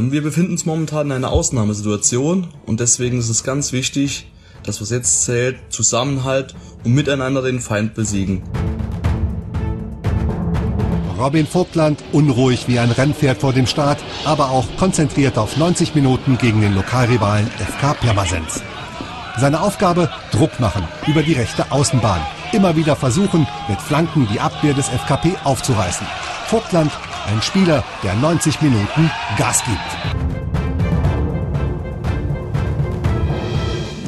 Ähm, wir befinden uns momentan in einer Ausnahmesituation und deswegen ist es ganz wichtig, dass was jetzt zählt, Zusammenhalt und miteinander den Feind besiegen. Robin Vogtland unruhig wie ein Rennpferd vor dem Start, aber auch konzentriert auf 90 Minuten gegen den Lokalrivalen FK Pirmasens. Seine Aufgabe, Druck machen über die rechte Außenbahn. Immer wieder versuchen, mit Flanken die Abwehr des FKP aufzureißen. Vogtland, ein Spieler, der 90 Minuten Gas gibt.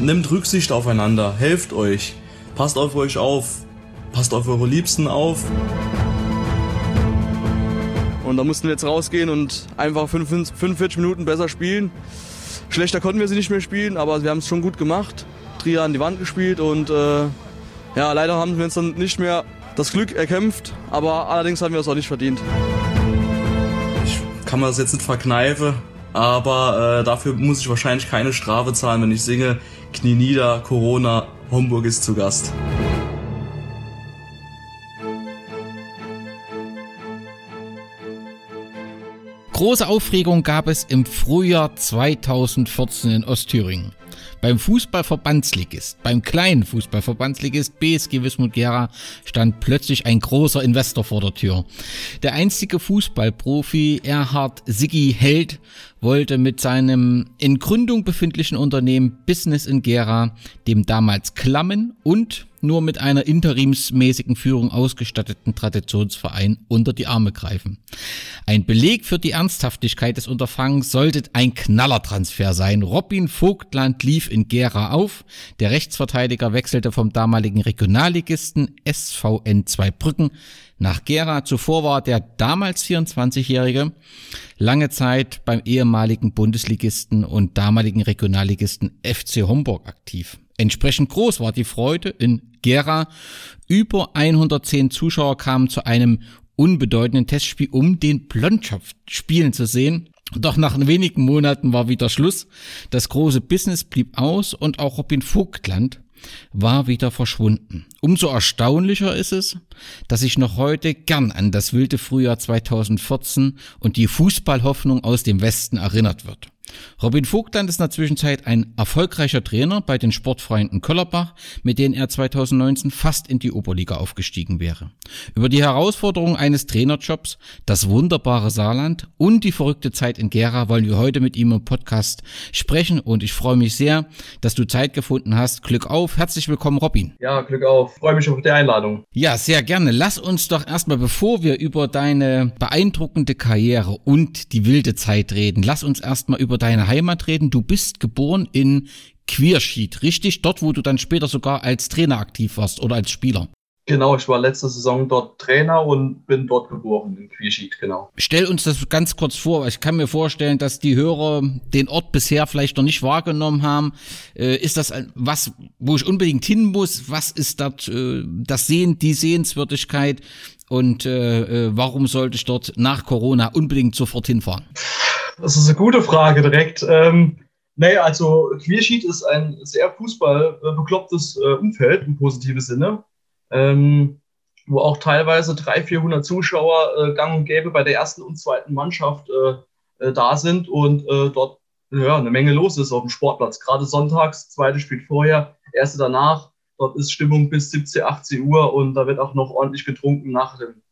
Nehmt Rücksicht aufeinander, helft euch, passt auf euch auf, passt auf eure Liebsten auf. Und da mussten wir jetzt rausgehen und einfach 45 Minuten besser spielen. Schlechter konnten wir sie nicht mehr spielen, aber wir haben es schon gut gemacht. Trier an die Wand gespielt und äh, ja, leider haben wir uns dann nicht mehr das Glück erkämpft, aber allerdings haben wir es auch nicht verdient. Kann mir das jetzt nicht verkneifen, aber äh, dafür muss ich wahrscheinlich keine Strafe zahlen, wenn ich singe Knie nieder, Corona, Homburg ist zu Gast. Große Aufregung gab es im Frühjahr 2014 in Ostthüringen. Beim Fußballverbandsligist, beim kleinen Fußballverbandsligist BSG Wismut Gera stand plötzlich ein großer Investor vor der Tür. Der einstige Fußballprofi Erhard Siggi Held wollte mit seinem in Gründung befindlichen Unternehmen Business in Gera dem damals klammen und nur mit einer interimsmäßigen Führung ausgestatteten Traditionsverein unter die Arme greifen. Ein Beleg für die Ernsthaftigkeit des Unterfangens sollte ein Knallertransfer sein. Robin Vogtland lief in Gera auf. Der Rechtsverteidiger wechselte vom damaligen Regionalligisten SVN Zweibrücken nach Gera. Zuvor war der damals 24-Jährige lange Zeit beim ehemaligen Bundesligisten und damaligen Regionalligisten FC Homburg aktiv. Entsprechend groß war die Freude in Gera. Über 110 Zuschauer kamen zu einem unbedeutenden Testspiel, um den Blondschaft spielen zu sehen. Doch nach wenigen Monaten war wieder Schluss. Das große Business blieb aus und auch Robin Vogtland war wieder verschwunden. Umso erstaunlicher ist es, dass ich noch heute gern an das wilde Frühjahr 2014 und die Fußballhoffnung aus dem Westen erinnert wird. Robin Vogtland ist in der Zwischenzeit ein erfolgreicher Trainer bei den Sportfreunden Köllerbach, mit denen er 2019 fast in die Oberliga aufgestiegen wäre. Über die Herausforderungen eines Trainerjobs, das wunderbare Saarland und die verrückte Zeit in Gera wollen wir heute mit ihm im Podcast sprechen und ich freue mich sehr, dass du Zeit gefunden hast. Glück auf, herzlich willkommen Robin. Ja, Glück auf, freue mich auf die Einladung. Ja, sehr gerne. Lass uns doch erstmal, bevor wir über deine beeindruckende Karriere und die wilde Zeit reden, lass uns erstmal über deine Heimat reden. Du bist geboren in Quierschied, richtig? Dort, wo du dann später sogar als Trainer aktiv warst oder als Spieler. Genau, ich war letzte Saison dort Trainer und bin dort geboren in Quierschied, genau. Stell uns das ganz kurz vor. Ich kann mir vorstellen, dass die Hörer den Ort bisher vielleicht noch nicht wahrgenommen haben. Äh, ist das was, wo ich unbedingt hin muss? Was ist dort äh, das Sehen, die Sehenswürdigkeit? Und äh, äh warum sollte ich dort nach Corona unbedingt sofort hinfahren? Das ist eine gute Frage direkt. Ähm, nee, also Queersheet ist ein sehr fußballbeklopptes äh, Umfeld im positiven Sinne, ähm, wo auch teilweise 300, 400 Zuschauer äh, gang und gäbe bei der ersten und zweiten Mannschaft äh, äh, da sind und äh, dort ja, eine Menge los ist auf dem Sportplatz. Gerade sonntags, zweite spielt vorher, erste danach. Dort ist Stimmung bis 17, 18 Uhr und da wird auch noch ordentlich getrunken nach dem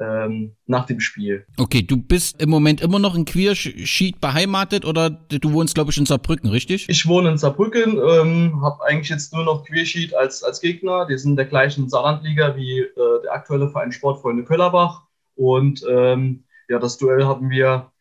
ähm, nach dem Spiel. Okay, du bist im Moment immer noch in Queersheet beheimatet oder du wohnst, glaube ich, in Saarbrücken, richtig? Ich wohne in Saarbrücken, ähm, habe eigentlich jetzt nur noch Queersheet als, als Gegner. Die sind in der gleichen Saarlandliga wie äh, der aktuelle Verein Sportfreunde Köllerbach. Und ähm, ja, das Duell haben wir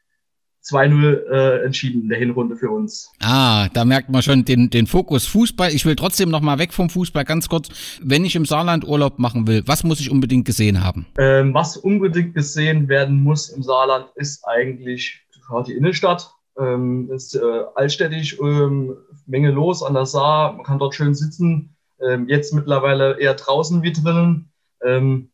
2-0 äh, entschieden in der Hinrunde für uns. Ah, da merkt man schon den, den Fokus Fußball. Ich will trotzdem noch mal weg vom Fußball ganz kurz. Wenn ich im Saarland Urlaub machen will, was muss ich unbedingt gesehen haben? Ähm, was unbedingt gesehen werden muss im Saarland ist eigentlich die Innenstadt. Ähm, ist äh, altstädtisch, ähm, Menge los an der Saar. Man kann dort schön sitzen. Ähm, jetzt mittlerweile eher draußen wie drinnen. Ähm,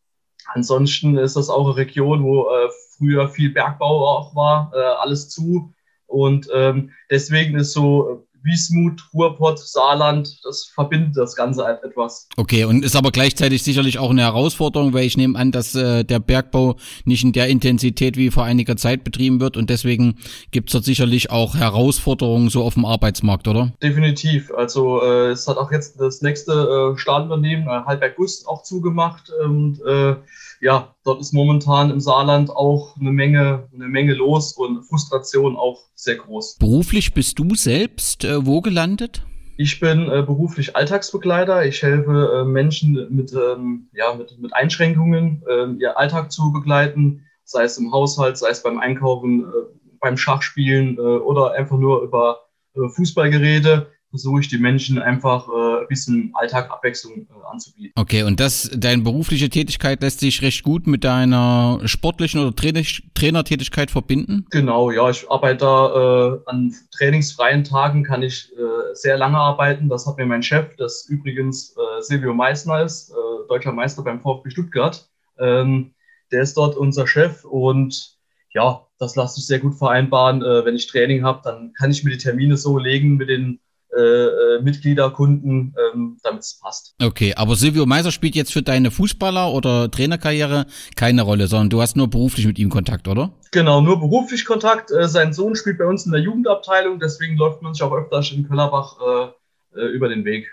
ansonsten ist das auch eine Region, wo äh, früher viel Bergbau auch war, äh, alles zu. Und ähm, deswegen ist so Wiesmut, Ruhrpott, Saarland, das verbindet das Ganze halt etwas. Okay, und ist aber gleichzeitig sicherlich auch eine Herausforderung, weil ich nehme an, dass äh, der Bergbau nicht in der Intensität wie vor einiger Zeit betrieben wird und deswegen gibt es dort sicherlich auch Herausforderungen so auf dem Arbeitsmarkt, oder? Definitiv. Also äh, es hat auch jetzt das nächste äh, Stahlunternehmen, äh, Halberg Guss, auch zugemacht und äh, ja, dort ist momentan im Saarland auch eine Menge, eine Menge los und Frustration auch sehr groß. Beruflich bist du selbst äh, wo gelandet? Ich bin äh, beruflich Alltagsbegleiter. Ich helfe äh, Menschen mit, ähm, ja, mit, mit Einschränkungen, ähm, ihr Alltag zu begleiten, sei es im Haushalt, sei es beim Einkaufen, äh, beim Schachspielen äh, oder einfach nur über äh, Fußballgeräte versuche ich die Menschen einfach ein bisschen Alltagabwechslung äh, anzubieten. Okay, und das, deine berufliche Tätigkeit lässt sich recht gut mit deiner sportlichen oder Trainer Trainertätigkeit verbinden? Genau, ja, ich arbeite da äh, an trainingsfreien Tagen, kann ich äh, sehr lange arbeiten. Das hat mir mein Chef, das übrigens äh, Silvio Meissner ist, äh, deutscher Meister beim VfB Stuttgart. Ähm, der ist dort unser Chef und ja, das lässt sich sehr gut vereinbaren. Äh, wenn ich Training habe, dann kann ich mir die Termine so legen mit den äh, äh, Mitglieder, Kunden, ähm, damit es passt. Okay, aber Silvio Meiser spielt jetzt für deine Fußballer- oder Trainerkarriere keine Rolle, sondern du hast nur beruflich mit ihm Kontakt, oder? Genau, nur beruflich Kontakt. Äh, sein Sohn spielt bei uns in der Jugendabteilung, deswegen läuft man sich auch öfters in Köllerbach äh, äh über den Weg.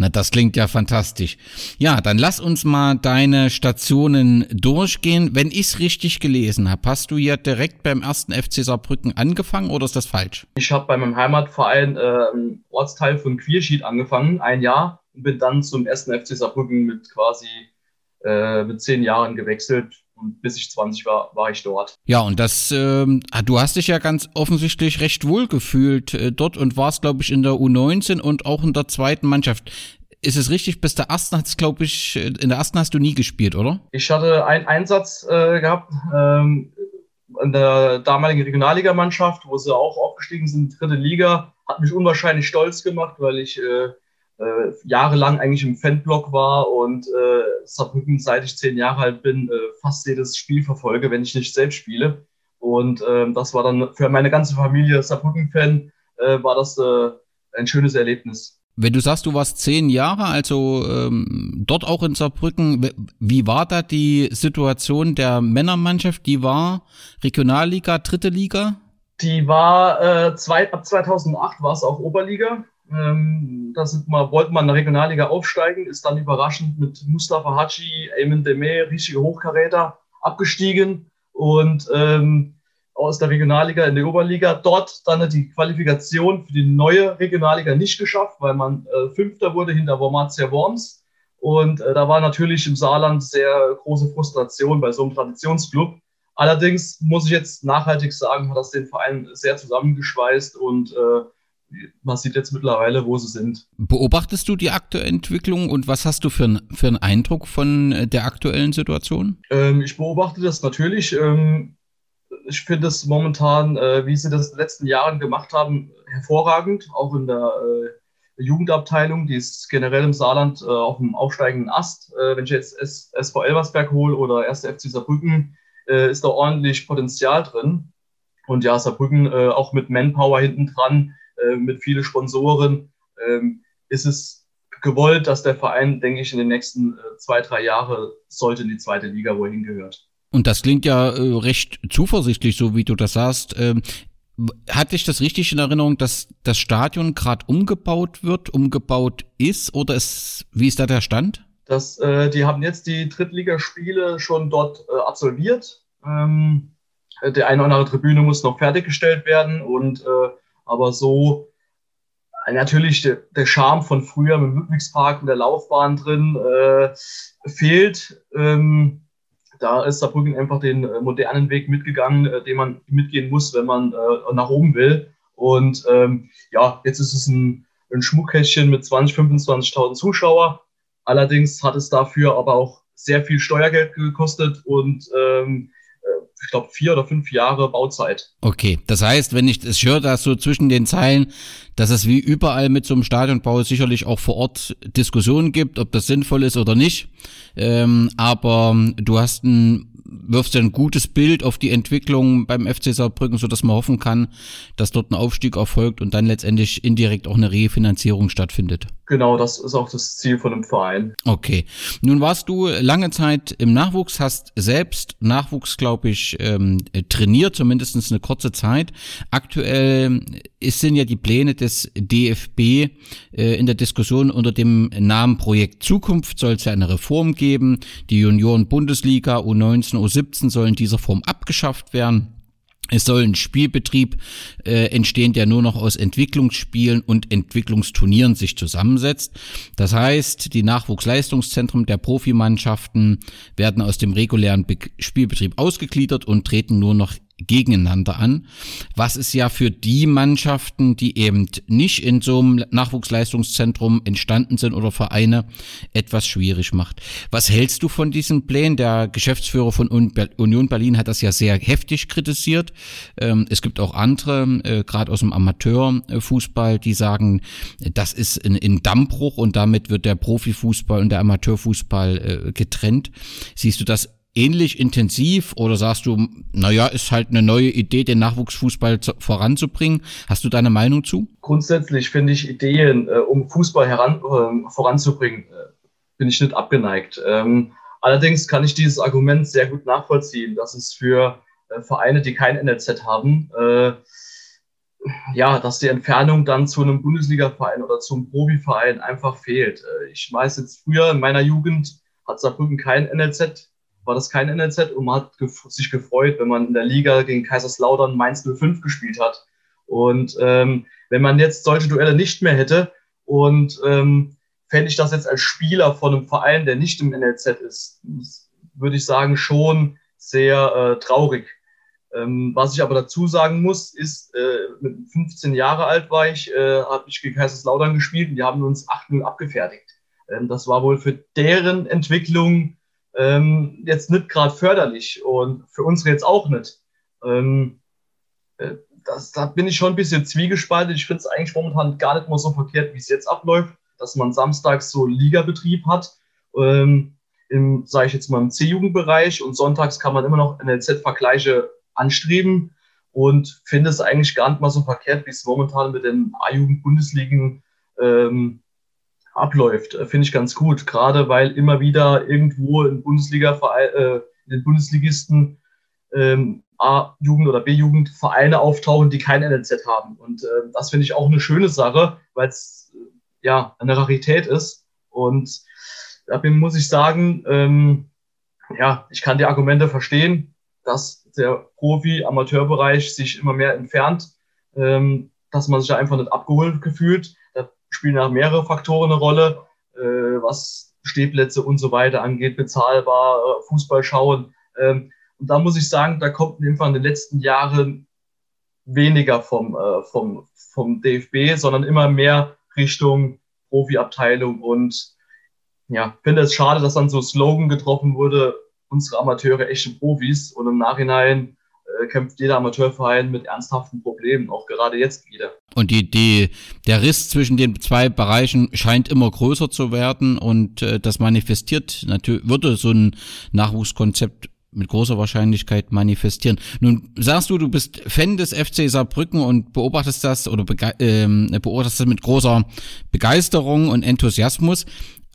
Na, das klingt ja fantastisch. Ja, dann lass uns mal deine Stationen durchgehen. Wenn ich es richtig gelesen habe, hast du ja direkt beim ersten FC Saarbrücken angefangen oder ist das falsch? Ich habe bei meinem Heimatverein äh, Ortsteil von Quierschied angefangen, ein Jahr, und bin dann zum ersten FC Saarbrücken mit quasi äh, mit zehn Jahren gewechselt und bis ich 20 war, war ich dort. Ja, und das, ähm, ah, du hast dich ja ganz offensichtlich recht wohl gefühlt äh, dort und warst, glaube ich, in der U19 und auch in der zweiten Mannschaft. Ist es richtig, bis der ersten hat's, glaube ich, äh, in der ersten hast du nie gespielt, oder? Ich hatte einen Einsatz äh, gehabt ähm, in der damaligen Regionalligamannschaft, wo sie auch aufgestiegen sind, dritte Liga. Hat mich unwahrscheinlich stolz gemacht, weil ich äh, äh, jahrelang eigentlich im Fanblock war und äh, Saarbrücken, seit ich zehn Jahre alt bin, äh, fast jedes Spiel verfolge, wenn ich nicht selbst spiele. Und äh, das war dann für meine ganze Familie Saarbrücken-Fan, äh, war das äh, ein schönes Erlebnis. Wenn du sagst, du warst zehn Jahre, also ähm, dort auch in Saarbrücken, wie war da die Situation der Männermannschaft? Die war Regionalliga, dritte Liga? Die war äh, zwei, ab 2008 war es auch Oberliga. Ähm, da sind wir, wollten wir in der Regionalliga aufsteigen, ist dann überraschend mit Mustafa Haji, Eamon Demir, richtige Hochkaräter, abgestiegen und ähm, aus der Regionalliga in die Oberliga. Dort dann die Qualifikation für die neue Regionalliga nicht geschafft, weil man äh, Fünfter wurde hinter Wormatia Worms. Und äh, da war natürlich im Saarland sehr große Frustration bei so einem Traditionsclub. Allerdings muss ich jetzt nachhaltig sagen, hat das den Verein sehr zusammengeschweißt und äh, man sieht jetzt mittlerweile, wo sie sind. Beobachtest du die aktuelle Entwicklung und was hast du für, ein, für einen Eindruck von äh, der aktuellen Situation? Ähm, ich beobachte das natürlich. Ähm, ich finde es momentan, äh, wie sie das in den letzten Jahren gemacht haben, hervorragend. Auch in der äh, Jugendabteilung, die ist generell im Saarland äh, auf dem aufsteigenden Ast. Äh, wenn ich jetzt S SV Elversberg hole oder 1. FC Saarbrücken, äh, ist da ordentlich Potenzial drin. Und ja, Saarbrücken auch mit Manpower hinten dran äh, mit vielen Sponsoren, ähm, ist es gewollt, dass der Verein, denke ich, in den nächsten äh, zwei, drei Jahren sollte in die zweite Liga, wo er hingehört. Und das klingt ja äh, recht zuversichtlich, so wie du das sagst. Ähm, hatte ich das richtig in Erinnerung, dass das Stadion gerade umgebaut wird, umgebaut ist oder ist, wie ist da der Stand? Das, äh, die haben jetzt die Drittligaspiele schon dort äh, absolviert. Ähm, der eine oder andere Tribüne muss noch fertiggestellt werden und äh, aber so äh, natürlich der, der Charme von früher mit dem Ludwigspark und der Laufbahn drin äh, fehlt. Ähm, da ist Saarbrücken einfach den äh, modernen Weg mitgegangen, äh, den man mitgehen muss, wenn man äh, nach oben will. Und ähm, ja, jetzt ist es ein, ein Schmuckkästchen mit 20, 25.000 Zuschauer. Allerdings hat es dafür aber auch sehr viel Steuergeld gekostet und ähm, ich glaube, vier oder fünf Jahre Bauzeit. Okay, das heißt, wenn ich es höre, dass so zwischen den Zeilen, dass es wie überall mit so einem Stadionbau sicherlich auch vor Ort Diskussionen gibt, ob das sinnvoll ist oder nicht. Ähm, aber du hast ein wirft ja ein gutes Bild auf die Entwicklung beim FC Saarbrücken, so dass man hoffen kann, dass dort ein Aufstieg erfolgt und dann letztendlich indirekt auch eine Refinanzierung stattfindet. Genau, das ist auch das Ziel von dem Verein. Okay. Nun warst du lange Zeit im Nachwuchs, hast selbst Nachwuchs, glaube ich, ähm, trainiert, zumindest eine kurze Zeit. Aktuell ist, sind ja die Pläne des DFB äh, in der Diskussion unter dem Namen Projekt Zukunft soll es ja eine Reform geben. Die Junioren-Bundesliga U19, U17 sollen in dieser Form abgeschafft werden. Es soll ein Spielbetrieb äh, entstehen, der nur noch aus Entwicklungsspielen und Entwicklungsturnieren sich zusammensetzt. Das heißt, die Nachwuchsleistungszentren der Profimannschaften werden aus dem regulären Be Spielbetrieb ausgegliedert und treten nur noch gegeneinander an, was es ja für die Mannschaften, die eben nicht in so einem Nachwuchsleistungszentrum entstanden sind oder Vereine, etwas schwierig macht. Was hältst du von diesen Plänen? Der Geschäftsführer von Union Berlin hat das ja sehr heftig kritisiert. Ähm, es gibt auch andere, äh, gerade aus dem Amateurfußball, die sagen, das ist ein Dammbruch und damit wird der Profifußball und der Amateurfußball äh, getrennt. Siehst du das ähnlich intensiv oder sagst du, naja, ist halt eine neue Idee, den Nachwuchsfußball zu, voranzubringen? Hast du deine Meinung zu? Grundsätzlich finde ich Ideen, äh, um Fußball heran, äh, voranzubringen, äh, bin ich nicht abgeneigt. Ähm, allerdings kann ich dieses Argument sehr gut nachvollziehen, dass es für äh, Vereine, die kein NLZ haben, äh, ja, dass die Entfernung dann zu einem Bundesliga-Verein oder zum Profiverein einfach fehlt. Äh, ich weiß jetzt früher in meiner Jugend hat Saarbrücken kein NLZ war das kein NLZ und man hat sich gefreut, wenn man in der Liga gegen Kaiserslautern Mainz 05 gespielt hat. Und ähm, wenn man jetzt solche Duelle nicht mehr hätte und ähm, fände ich das jetzt als Spieler von einem Verein, der nicht im NLZ ist, würde ich sagen, schon sehr äh, traurig. Ähm, was ich aber dazu sagen muss, ist, äh, mit 15 Jahre alt war ich, äh, habe ich gegen Kaiserslautern gespielt und die haben uns 8-0 abgefertigt. Ähm, das war wohl für deren Entwicklung ähm, jetzt nicht gerade förderlich und für uns jetzt auch nicht. Ähm, äh, das, da bin ich schon ein bisschen zwiegespalten. Ich finde es eigentlich momentan gar nicht mal so verkehrt, wie es jetzt abläuft, dass man samstags so Ligabetrieb hat, ähm, sage ich jetzt mal, im C-Jugendbereich und sonntags kann man immer noch NLZ-Vergleiche anstreben und finde es eigentlich gar nicht mal so verkehrt, wie es momentan mit den A-Jugend-Bundesligen ähm, abläuft, äh, finde ich ganz gut. Gerade weil immer wieder irgendwo in Bundesliga äh, in den Bundesligisten ähm, A-Jugend oder B-Jugend Vereine auftauchen, die kein NLZ haben. Und äh, das finde ich auch eine schöne Sache, weil es äh, ja eine Rarität ist. Und da muss ich sagen, ähm, ja, ich kann die Argumente verstehen, dass der Profi-Amateurbereich sich immer mehr entfernt, ähm, dass man sich da einfach nicht abgeholt gefühlt spielen auch mehrere Faktoren eine Rolle, äh, was Stehplätze und so weiter angeht, bezahlbar, äh, Fußball schauen. Ähm, und da muss ich sagen, da kommt einfach in den letzten Jahren weniger vom, äh, vom, vom DFB, sondern immer mehr Richtung Profiabteilung. Und ja, finde es schade, dass dann so Slogan getroffen wurde, unsere Amateure echte Profis. Und im Nachhinein kämpft jeder Amateurverein mit ernsthaften Problemen, auch gerade jetzt wieder. Und die, die, der Riss zwischen den zwei Bereichen scheint immer größer zu werden und äh, das manifestiert natürlich, würde so ein Nachwuchskonzept mit großer Wahrscheinlichkeit manifestieren. Nun sagst du, du bist Fan des FC Saarbrücken und beobachtest das oder ähm, beobachtest das mit großer Begeisterung und Enthusiasmus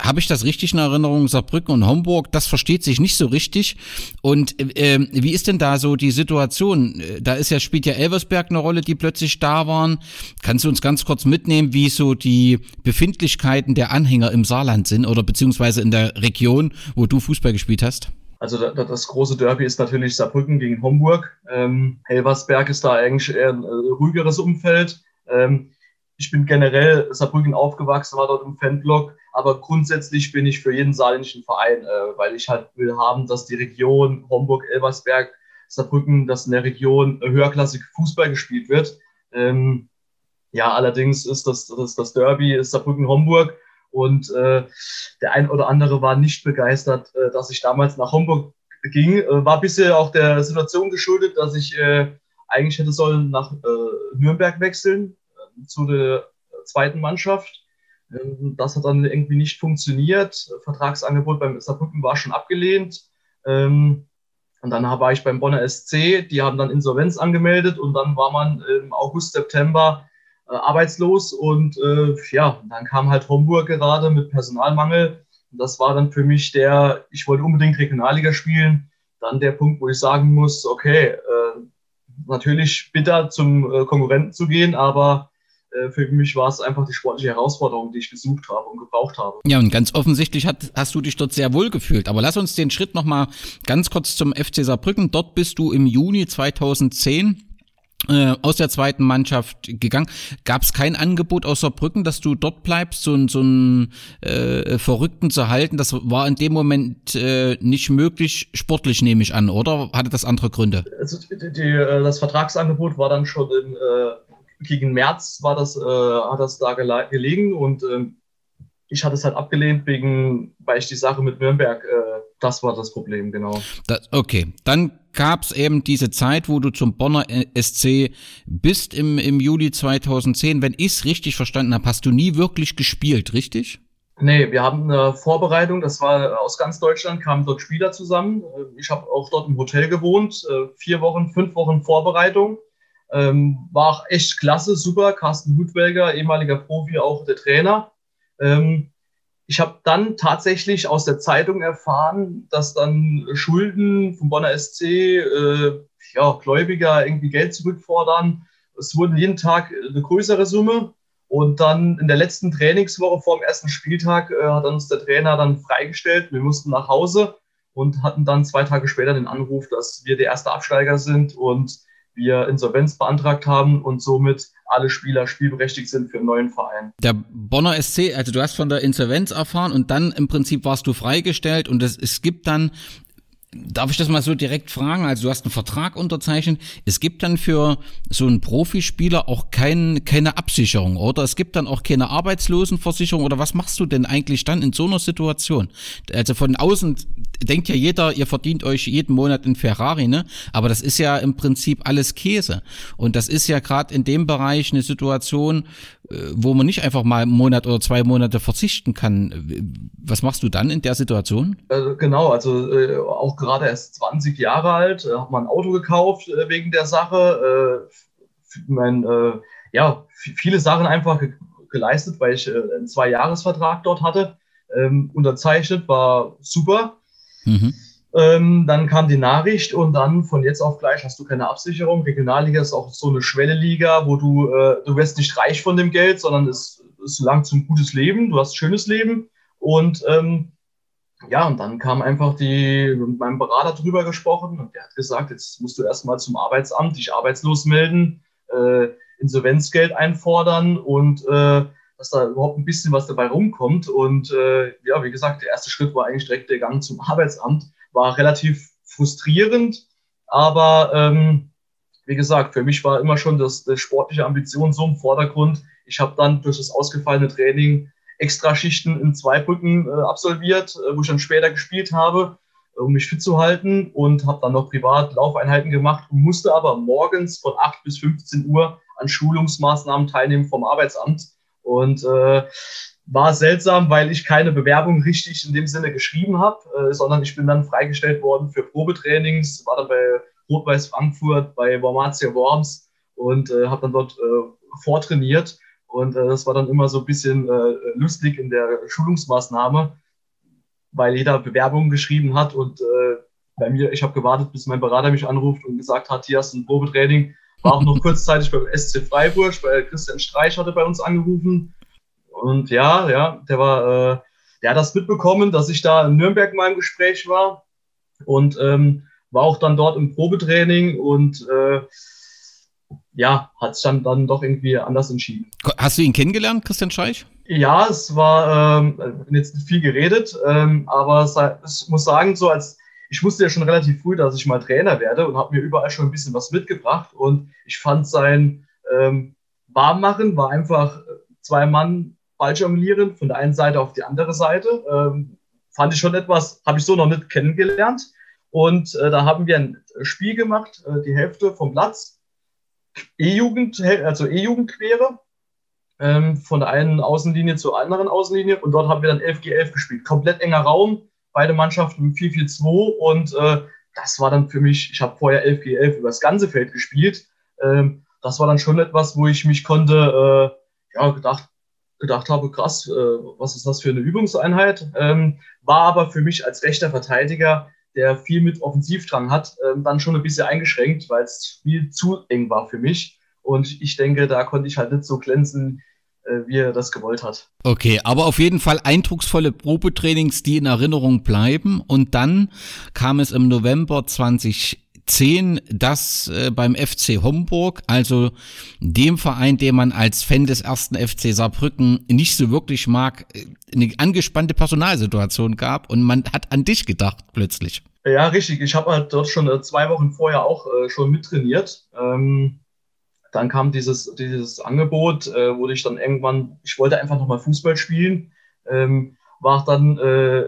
habe ich das richtig in Erinnerung? Saarbrücken und Homburg, das versteht sich nicht so richtig. Und äh, wie ist denn da so die Situation? Da ist ja spielt ja Elversberg eine Rolle, die plötzlich da waren. Kannst du uns ganz kurz mitnehmen, wie so die Befindlichkeiten der Anhänger im Saarland sind oder beziehungsweise in der Region, wo du Fußball gespielt hast? Also das große Derby ist natürlich Saarbrücken gegen Homburg. Ähm, Elversberg ist da eigentlich eher ein äh, ruhigeres Umfeld. Ähm, ich bin generell Saarbrücken aufgewachsen, war dort im Fanblock, aber grundsätzlich bin ich für jeden saarländischen Verein, äh, weil ich halt will haben, dass die Region Homburg, Elversberg, Saarbrücken, dass in der Region höherklassig Fußball gespielt wird. Ähm, ja, allerdings ist das, das, das Derby Saarbrücken-Homburg und äh, der ein oder andere war nicht begeistert, äh, dass ich damals nach Homburg ging. Äh, war bisher auch der Situation geschuldet, dass ich äh, eigentlich hätte sollen nach äh, Nürnberg wechseln zu der zweiten Mannschaft. Ähm, das hat dann irgendwie nicht funktioniert. Vertragsangebot beim Saarbrücken war schon abgelehnt. Ähm, Und dann war ich beim Bonner SC, die haben dann Insolvenz angemeldet und dann war man im August, September äh, arbeitslos und äh, ja, dann kam halt Homburg gerade mit Personalmangel. Das war dann für mich der, ich wollte unbedingt Regionalliga spielen, dann der Punkt, wo ich sagen muss, okay, äh, natürlich bitter zum Konkurrenten zu gehen, aber für mich war es einfach die sportliche Herausforderung, die ich gesucht habe und gebraucht habe. Ja, und ganz offensichtlich hat, hast du dich dort sehr wohl gefühlt. Aber lass uns den Schritt nochmal ganz kurz zum FC Saarbrücken. Dort bist du im Juni 2010 äh, aus der zweiten Mannschaft gegangen. Gab es kein Angebot aus Saarbrücken, dass du dort bleibst, so, so einen äh, Verrückten zu halten? Das war in dem Moment äh, nicht möglich, sportlich nehme ich an, oder? Hatte das andere Gründe? Also die, die, äh, das Vertragsangebot war dann schon äh, gegen März war das, äh, hat das da gelegen und äh, ich hatte es halt abgelehnt, wegen, weil ich die Sache mit Nürnberg, äh, das war das Problem, genau. Das, okay, dann gab es eben diese Zeit, wo du zum Bonner SC bist im, im Juli 2010. Wenn ich es richtig verstanden habe, hast du nie wirklich gespielt, richtig? Nee, wir haben eine Vorbereitung, das war aus ganz Deutschland, kamen dort Spieler zusammen. Ich habe auch dort im Hotel gewohnt, äh, vier Wochen, fünf Wochen Vorbereitung. Ähm, war auch echt klasse, super. Carsten Hutwelger, ehemaliger Profi, auch der Trainer. Ähm, ich habe dann tatsächlich aus der Zeitung erfahren, dass dann Schulden vom Bonner SC, äh, ja, Gläubiger irgendwie Geld zurückfordern. Es wurde jeden Tag eine größere Summe. Und dann in der letzten Trainingswoche vor dem ersten Spieltag äh, hat uns der Trainer dann freigestellt. Wir mussten nach Hause und hatten dann zwei Tage später den Anruf, dass wir der erste Absteiger sind und wir Insolvenz beantragt haben und somit alle Spieler spielberechtigt sind für einen neuen Verein. Der Bonner SC, also du hast von der Insolvenz erfahren und dann im Prinzip warst du freigestellt und es, es gibt dann Darf ich das mal so direkt fragen? Also du hast einen Vertrag unterzeichnet. Es gibt dann für so einen Profispieler auch kein, keine Absicherung, oder? Es gibt dann auch keine Arbeitslosenversicherung oder was machst du denn eigentlich dann in so einer Situation? Also von außen denkt ja jeder, ihr verdient euch jeden Monat in Ferrari, ne? Aber das ist ja im Prinzip alles Käse. Und das ist ja gerade in dem Bereich eine Situation, äh, wo man nicht einfach mal einen Monat oder zwei Monate verzichten kann. Was machst du dann in der Situation? Also genau, also äh, auch gerade erst 20 Jahre alt, äh, habe mal ein Auto gekauft äh, wegen der Sache. Äh, mein, äh, ja, viele Sachen einfach ge geleistet, weil ich einen Zwei-Jahres-Vertrag dort hatte. Ähm, unterzeichnet, war super. Mhm. Ähm, dann kam die Nachricht und dann von jetzt auf gleich hast du keine Absicherung. Regionalliga ist auch so eine Schwelle-Liga, wo du, äh, du wirst nicht reich von dem Geld, sondern es, es langt zum gutes Leben, du hast ein schönes Leben. Und ähm, ja, und dann kam einfach die, mit meinem Berater drüber gesprochen und der hat gesagt, jetzt musst du erstmal zum Arbeitsamt dich arbeitslos melden, äh, Insolvenzgeld einfordern und äh, dass da überhaupt ein bisschen was dabei rumkommt. Und äh, ja, wie gesagt, der erste Schritt war eigentlich direkt der Gang zum Arbeitsamt. War relativ frustrierend, aber ähm, wie gesagt, für mich war immer schon das, das sportliche Ambition so im Vordergrund. Ich habe dann durch das ausgefallene Training Extraschichten in Zweibrücken äh, absolviert, äh, wo ich dann später gespielt habe, um mich fit zu halten und habe dann noch privat Laufeinheiten gemacht und musste aber morgens von 8 bis 15 Uhr an Schulungsmaßnahmen teilnehmen vom Arbeitsamt. Und äh, war seltsam, weil ich keine Bewerbung richtig in dem Sinne geschrieben habe, äh, sondern ich bin dann freigestellt worden für Probetrainings, war dann bei Rot-Weiß Frankfurt, bei Wormatia Worms und äh, habe dann dort äh, vortrainiert. Und äh, das war dann immer so ein bisschen äh, lustig in der Schulungsmaßnahme, weil jeder Bewerbungen geschrieben hat und äh, bei mir, ich habe gewartet, bis mein Berater mich anruft und gesagt hat, hier hast du ein Probetraining, war auch noch kurzzeitig beim SC Freiburg, weil Christian Streich hatte bei uns angerufen. Und ja, ja, der war, äh, der hat das mitbekommen, dass ich da in Nürnberg mal im Gespräch war und ähm, war auch dann dort im Probetraining und äh, ja, hat sich dann, dann doch irgendwie anders entschieden. Hast du ihn kennengelernt, Christian Streich? Ja, es war ähm, jetzt nicht viel geredet, ähm, aber es, ich muss sagen, so als ich wusste ja schon relativ früh, dass ich mal Trainer werde und habe mir überall schon ein bisschen was mitgebracht. Und ich fand sein ähm, Warmmachen war einfach zwei Mann Balljonglieren von der einen Seite auf die andere Seite. Ähm, fand ich schon etwas, habe ich so noch nicht kennengelernt. Und äh, da haben wir ein Spiel gemacht, äh, die Hälfte vom Platz. E-Jugend, also E-Jugendquere, ähm, von der einen Außenlinie zur anderen Außenlinie. Und dort haben wir dann 11 g 11 gespielt. Komplett enger Raum, beide Mannschaften 4-4-2 und äh, das war dann für mich, ich habe vorher 11 gegen 11 über das ganze Feld gespielt. Ähm, das war dann schon etwas, wo ich mich konnte, äh, ja, gedacht, gedacht habe, krass, äh, was ist das für eine Übungseinheit? Ähm, war aber für mich als rechter Verteidiger, der viel mit Offensivdrang hat, ähm, dann schon ein bisschen eingeschränkt, weil es viel zu eng war für mich. Und ich denke, da konnte ich halt nicht so glänzen, wie er das gewollt hat. Okay, aber auf jeden Fall eindrucksvolle Probetrainings, die in Erinnerung bleiben. Und dann kam es im November 2010, das äh, beim FC Homburg, also dem Verein, den man als Fan des ersten FC Saarbrücken nicht so wirklich mag, äh, eine angespannte Personalsituation gab und man hat an dich gedacht plötzlich. Ja, richtig. Ich habe halt dort schon äh, zwei Wochen vorher auch äh, schon mittrainiert. Ähm dann kam dieses, dieses Angebot, äh, wurde ich dann irgendwann, ich wollte einfach nochmal Fußball spielen, ähm, war dann äh,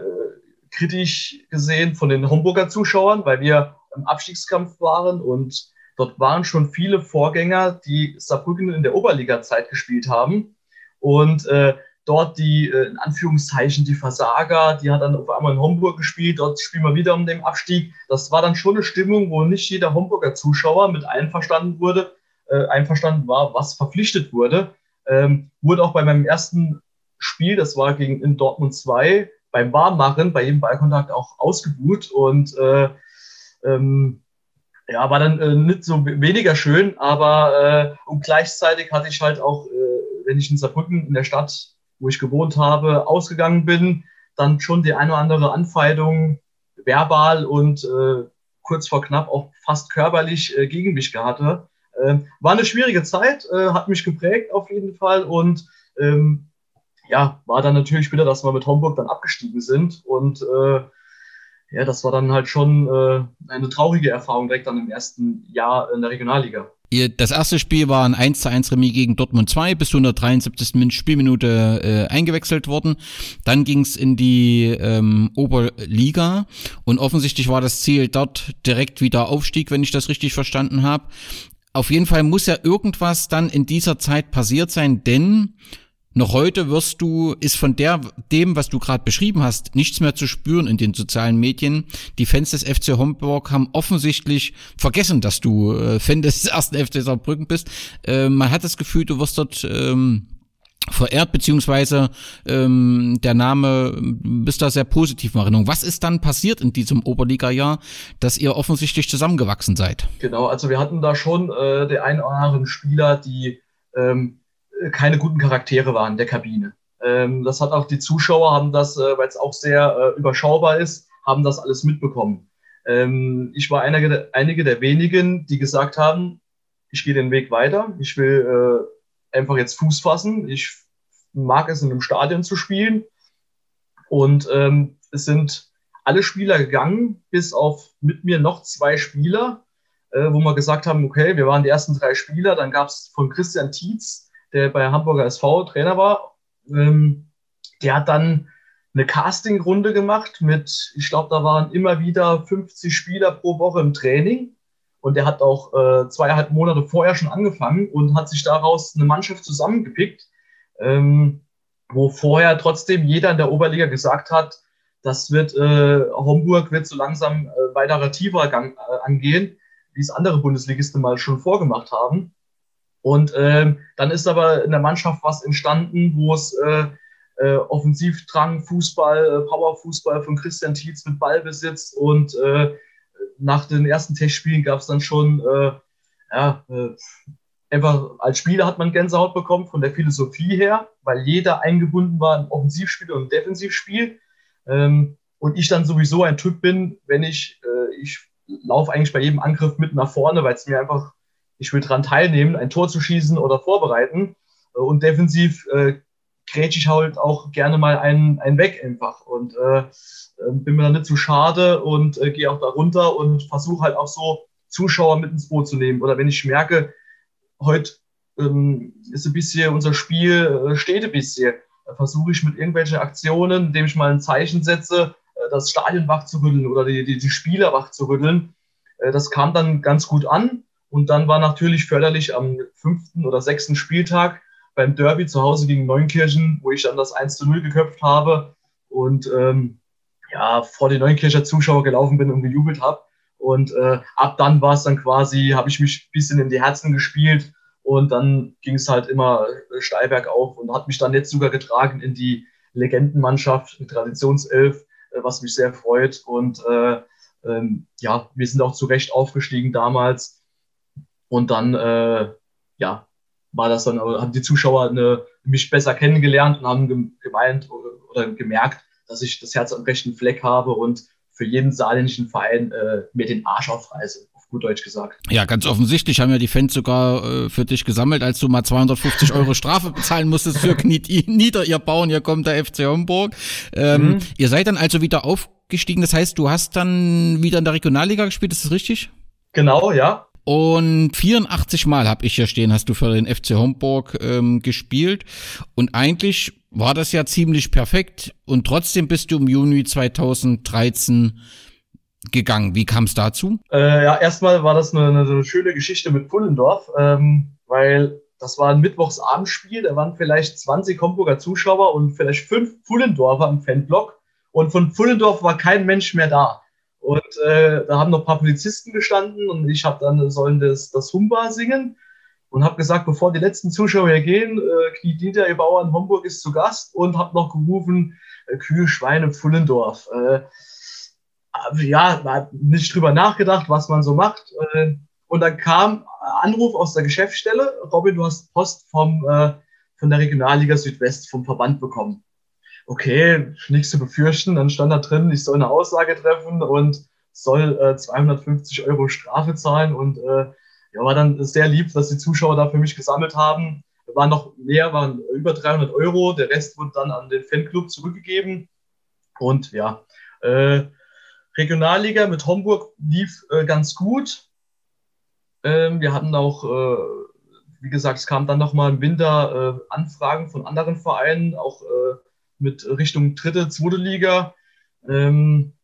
kritisch gesehen von den Homburger Zuschauern, weil wir im Abstiegskampf waren und dort waren schon viele Vorgänger, die Saarbrücken in der Oberliga-Zeit gespielt haben und äh, dort die, äh, in Anführungszeichen, die Versager, die hat dann auf einmal in Homburg gespielt, dort spielen wir wieder um den Abstieg. Das war dann schon eine Stimmung, wo nicht jeder Homburger Zuschauer mit einverstanden wurde, äh, einverstanden war, was verpflichtet wurde. Ähm, wurde auch bei meinem ersten Spiel, das war gegen in Dortmund 2, beim Warmmachen, bei jedem Ballkontakt auch ausgebuht und äh, ähm, ja, war dann äh, nicht so weniger schön, aber äh, und gleichzeitig hatte ich halt auch, äh, wenn ich in Saarbrücken in der Stadt, wo ich gewohnt habe, ausgegangen bin, dann schon die eine oder andere Anfeindung verbal und äh, kurz vor knapp auch fast körperlich äh, gegen mich hatte. Ähm, war eine schwierige Zeit, äh, hat mich geprägt auf jeden Fall und ähm, ja, war dann natürlich wieder, dass wir mit Homburg dann abgestiegen sind und äh, ja, das war dann halt schon äh, eine traurige Erfahrung direkt dann im ersten Jahr in der Regionalliga. Das erste Spiel war ein 1 zu 1 Remis gegen Dortmund 2, bis zu 173. Spielminute äh, eingewechselt worden. Dann ging es in die ähm, Oberliga und offensichtlich war das Ziel dort direkt wieder Aufstieg, wenn ich das richtig verstanden habe. Auf jeden Fall muss ja irgendwas dann in dieser Zeit passiert sein, denn noch heute wirst du, ist von der, dem, was du gerade beschrieben hast, nichts mehr zu spüren in den sozialen Medien. Die Fans des FC Homburg haben offensichtlich vergessen, dass du äh, Fan des ersten FC Saarbrücken bist. Äh, man hat das Gefühl, du wirst dort ähm, verehrt, beziehungsweise ähm, der Name bist da sehr positiv in Erinnerung. Was ist dann passiert in diesem Oberliga-Jahr, dass ihr offensichtlich zusammengewachsen seid? Genau, also wir hatten da schon äh, der ein oder anderen Spieler, die ähm, keine guten Charaktere waren in der Kabine. Ähm, das hat auch die Zuschauer haben das, äh, weil es auch sehr äh, überschaubar ist, haben das alles mitbekommen. Ähm, ich war einige, einige der wenigen, die gesagt haben, ich gehe den Weg weiter, ich will äh, einfach jetzt Fuß fassen. Ich mag es, in einem Stadion zu spielen. Und ähm, es sind alle Spieler gegangen, bis auf mit mir noch zwei Spieler, äh, wo wir gesagt haben, okay, wir waren die ersten drei Spieler. Dann gab es von Christian Tietz, der bei Hamburger SV Trainer war, ähm, der hat dann eine Casting-Runde gemacht mit, ich glaube, da waren immer wieder 50 Spieler pro Woche im Training. Und der hat auch äh, zweieinhalb Monate vorher schon angefangen und hat sich daraus eine Mannschaft zusammengepickt, ähm, wo vorher trotzdem jeder in der Oberliga gesagt hat, das wird, äh, Homburg wird so langsam äh, weiterer Tiefergang äh, angehen, wie es andere Bundesligisten mal schon vorgemacht haben. Und ähm, dann ist aber in der Mannschaft was entstanden, wo es äh, äh, Offensivdrang, Fußball, äh, Powerfußball von Christian Tietz mit Ballbesitz und äh, nach den ersten Testspielen gab es dann schon, äh, ja, äh, einfach als Spieler hat man Gänsehaut bekommen von der Philosophie her, weil jeder eingebunden war im Offensivspiel und im Defensivspiel. Ähm, und ich dann sowieso ein Typ bin, wenn ich, äh, ich laufe eigentlich bei jedem Angriff mit nach vorne, weil es mir einfach, ich will daran teilnehmen, ein Tor zu schießen oder vorbereiten. Äh, und defensiv äh, grätsch ich halt auch gerne mal einen, einen weg einfach. Und äh, ähm, bin mir da nicht zu schade und äh, gehe auch da runter und versuche halt auch so Zuschauer mit ins Boot zu nehmen. Oder wenn ich merke, heute ähm, ist ein bisschen unser Spiel, äh, steht ein bisschen, versuche ich mit irgendwelchen Aktionen, indem ich mal ein Zeichen setze, äh, das Stadion wach zu rütteln oder die, die, die Spieler wach zu rütteln. Äh, das kam dann ganz gut an. Und dann war natürlich förderlich am fünften oder sechsten Spieltag beim Derby zu Hause gegen Neunkirchen, wo ich dann das 1 zu 0 geköpft habe. Und ähm, ja, vor den Neunkircher Zuschauer gelaufen bin und gejubelt habe. Und äh, ab dann war es dann quasi, habe ich mich ein bisschen in die Herzen gespielt und dann ging es halt immer äh, steil bergauf und hat mich dann jetzt sogar getragen in die Legendenmannschaft, die Traditionself, äh, was mich sehr freut. Und äh, ähm, ja, wir sind auch zu Recht aufgestiegen damals. Und dann, äh, ja, war das dann, haben die Zuschauer eine, mich besser kennengelernt und haben gemeint oder gemerkt, dass ich das Herz am rechten Fleck habe und für jeden saarländischen Verein äh, mir den Arsch aufreiße, auf gut Deutsch gesagt. Ja, ganz offensichtlich haben ja die Fans sogar äh, für dich gesammelt, als du mal 250 Euro Strafe bezahlen musstest für kniet nieder, ihr Bauern, hier kommt der FC Homburg. Ähm, mhm. Ihr seid dann also wieder aufgestiegen, das heißt, du hast dann wieder in der Regionalliga gespielt, ist das richtig? Genau, ja. Und 84 Mal habe ich hier stehen, hast du für den FC Homburg ähm, gespielt. Und eigentlich war das ja ziemlich perfekt. Und trotzdem bist du im Juni 2013 gegangen. Wie kam es dazu? Äh, ja, erstmal war das eine, eine, schöne Geschichte mit Pullendorf, ähm, weil das war ein Mittwochsabendspiel. Da waren vielleicht 20 Homburger Zuschauer und vielleicht fünf Pullendorfer im Fanblock. Und von Pullendorf war kein Mensch mehr da. Und äh, da haben noch ein paar Polizisten gestanden und ich habe dann sollen das, das Humba singen und habe gesagt, bevor die letzten Zuschauer hier gehen, äh, kniet Dieter, ihr Bauern, Homburg ist zu Gast und habe noch gerufen, äh, Kühe, Schweine, Pfullendorf. Äh, ja, nicht drüber nachgedacht, was man so macht. Äh, und dann kam Anruf aus der Geschäftsstelle, Robin, du hast Post vom, äh, von der Regionalliga Südwest vom Verband bekommen okay, nichts zu befürchten. Dann stand da drin, ich soll eine Aussage treffen und soll äh, 250 Euro Strafe zahlen. Und äh, ja, war dann sehr lieb, dass die Zuschauer da für mich gesammelt haben. War noch mehr, waren über 300 Euro. Der Rest wurde dann an den Fanclub zurückgegeben. Und ja, äh, Regionalliga mit Homburg lief äh, ganz gut. Ähm, wir hatten auch, äh, wie gesagt, es kam dann nochmal im Winter äh, Anfragen von anderen Vereinen, auch äh, mit Richtung dritte, zweite Liga. Ähm,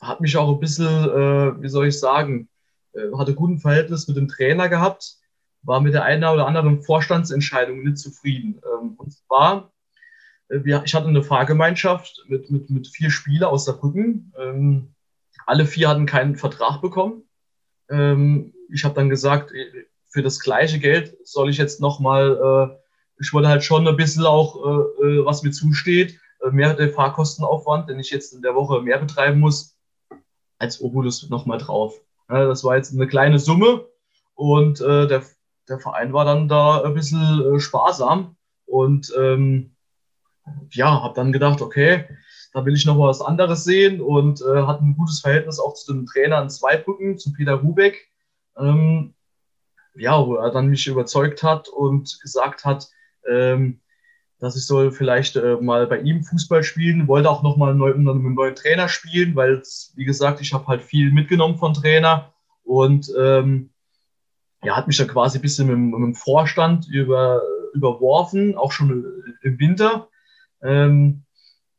hat mich auch ein bisschen, äh, wie soll ich sagen, äh, hatte guten Verhältnis mit dem Trainer gehabt, war mit der einen oder anderen Vorstandsentscheidung nicht zufrieden. Ähm, und zwar, äh, wir, ich hatte eine Fahrgemeinschaft mit, mit, mit vier Spielern aus der Brücken. Ähm, alle vier hatten keinen Vertrag bekommen. Ähm, ich habe dann gesagt, äh, für das gleiche Geld soll ich jetzt nochmal äh, ich wollte halt schon ein bisschen auch, äh, äh, was mir zusteht, äh, mehr der Fahrkostenaufwand, den ich jetzt in der Woche mehr betreiben muss, als Obolus nochmal drauf. Ja, das war jetzt eine kleine Summe und äh, der, der Verein war dann da ein bisschen äh, sparsam und ähm, ja, habe dann gedacht, okay, da will ich noch mal was anderes sehen und äh, hatte ein gutes Verhältnis auch zu dem Trainer in Zweibrücken, zu Peter Rubeck. Ähm, ja, wo er dann mich überzeugt hat und gesagt hat, ähm, dass ich soll vielleicht äh, mal bei ihm Fußball spielen, wollte auch noch mal neu, mit einem neuen Trainer spielen, weil, wie gesagt, ich habe halt viel mitgenommen von Trainer und ähm, ja, hat mich dann quasi ein bisschen mit, mit dem Vorstand über, überworfen, auch schon im Winter. Ähm,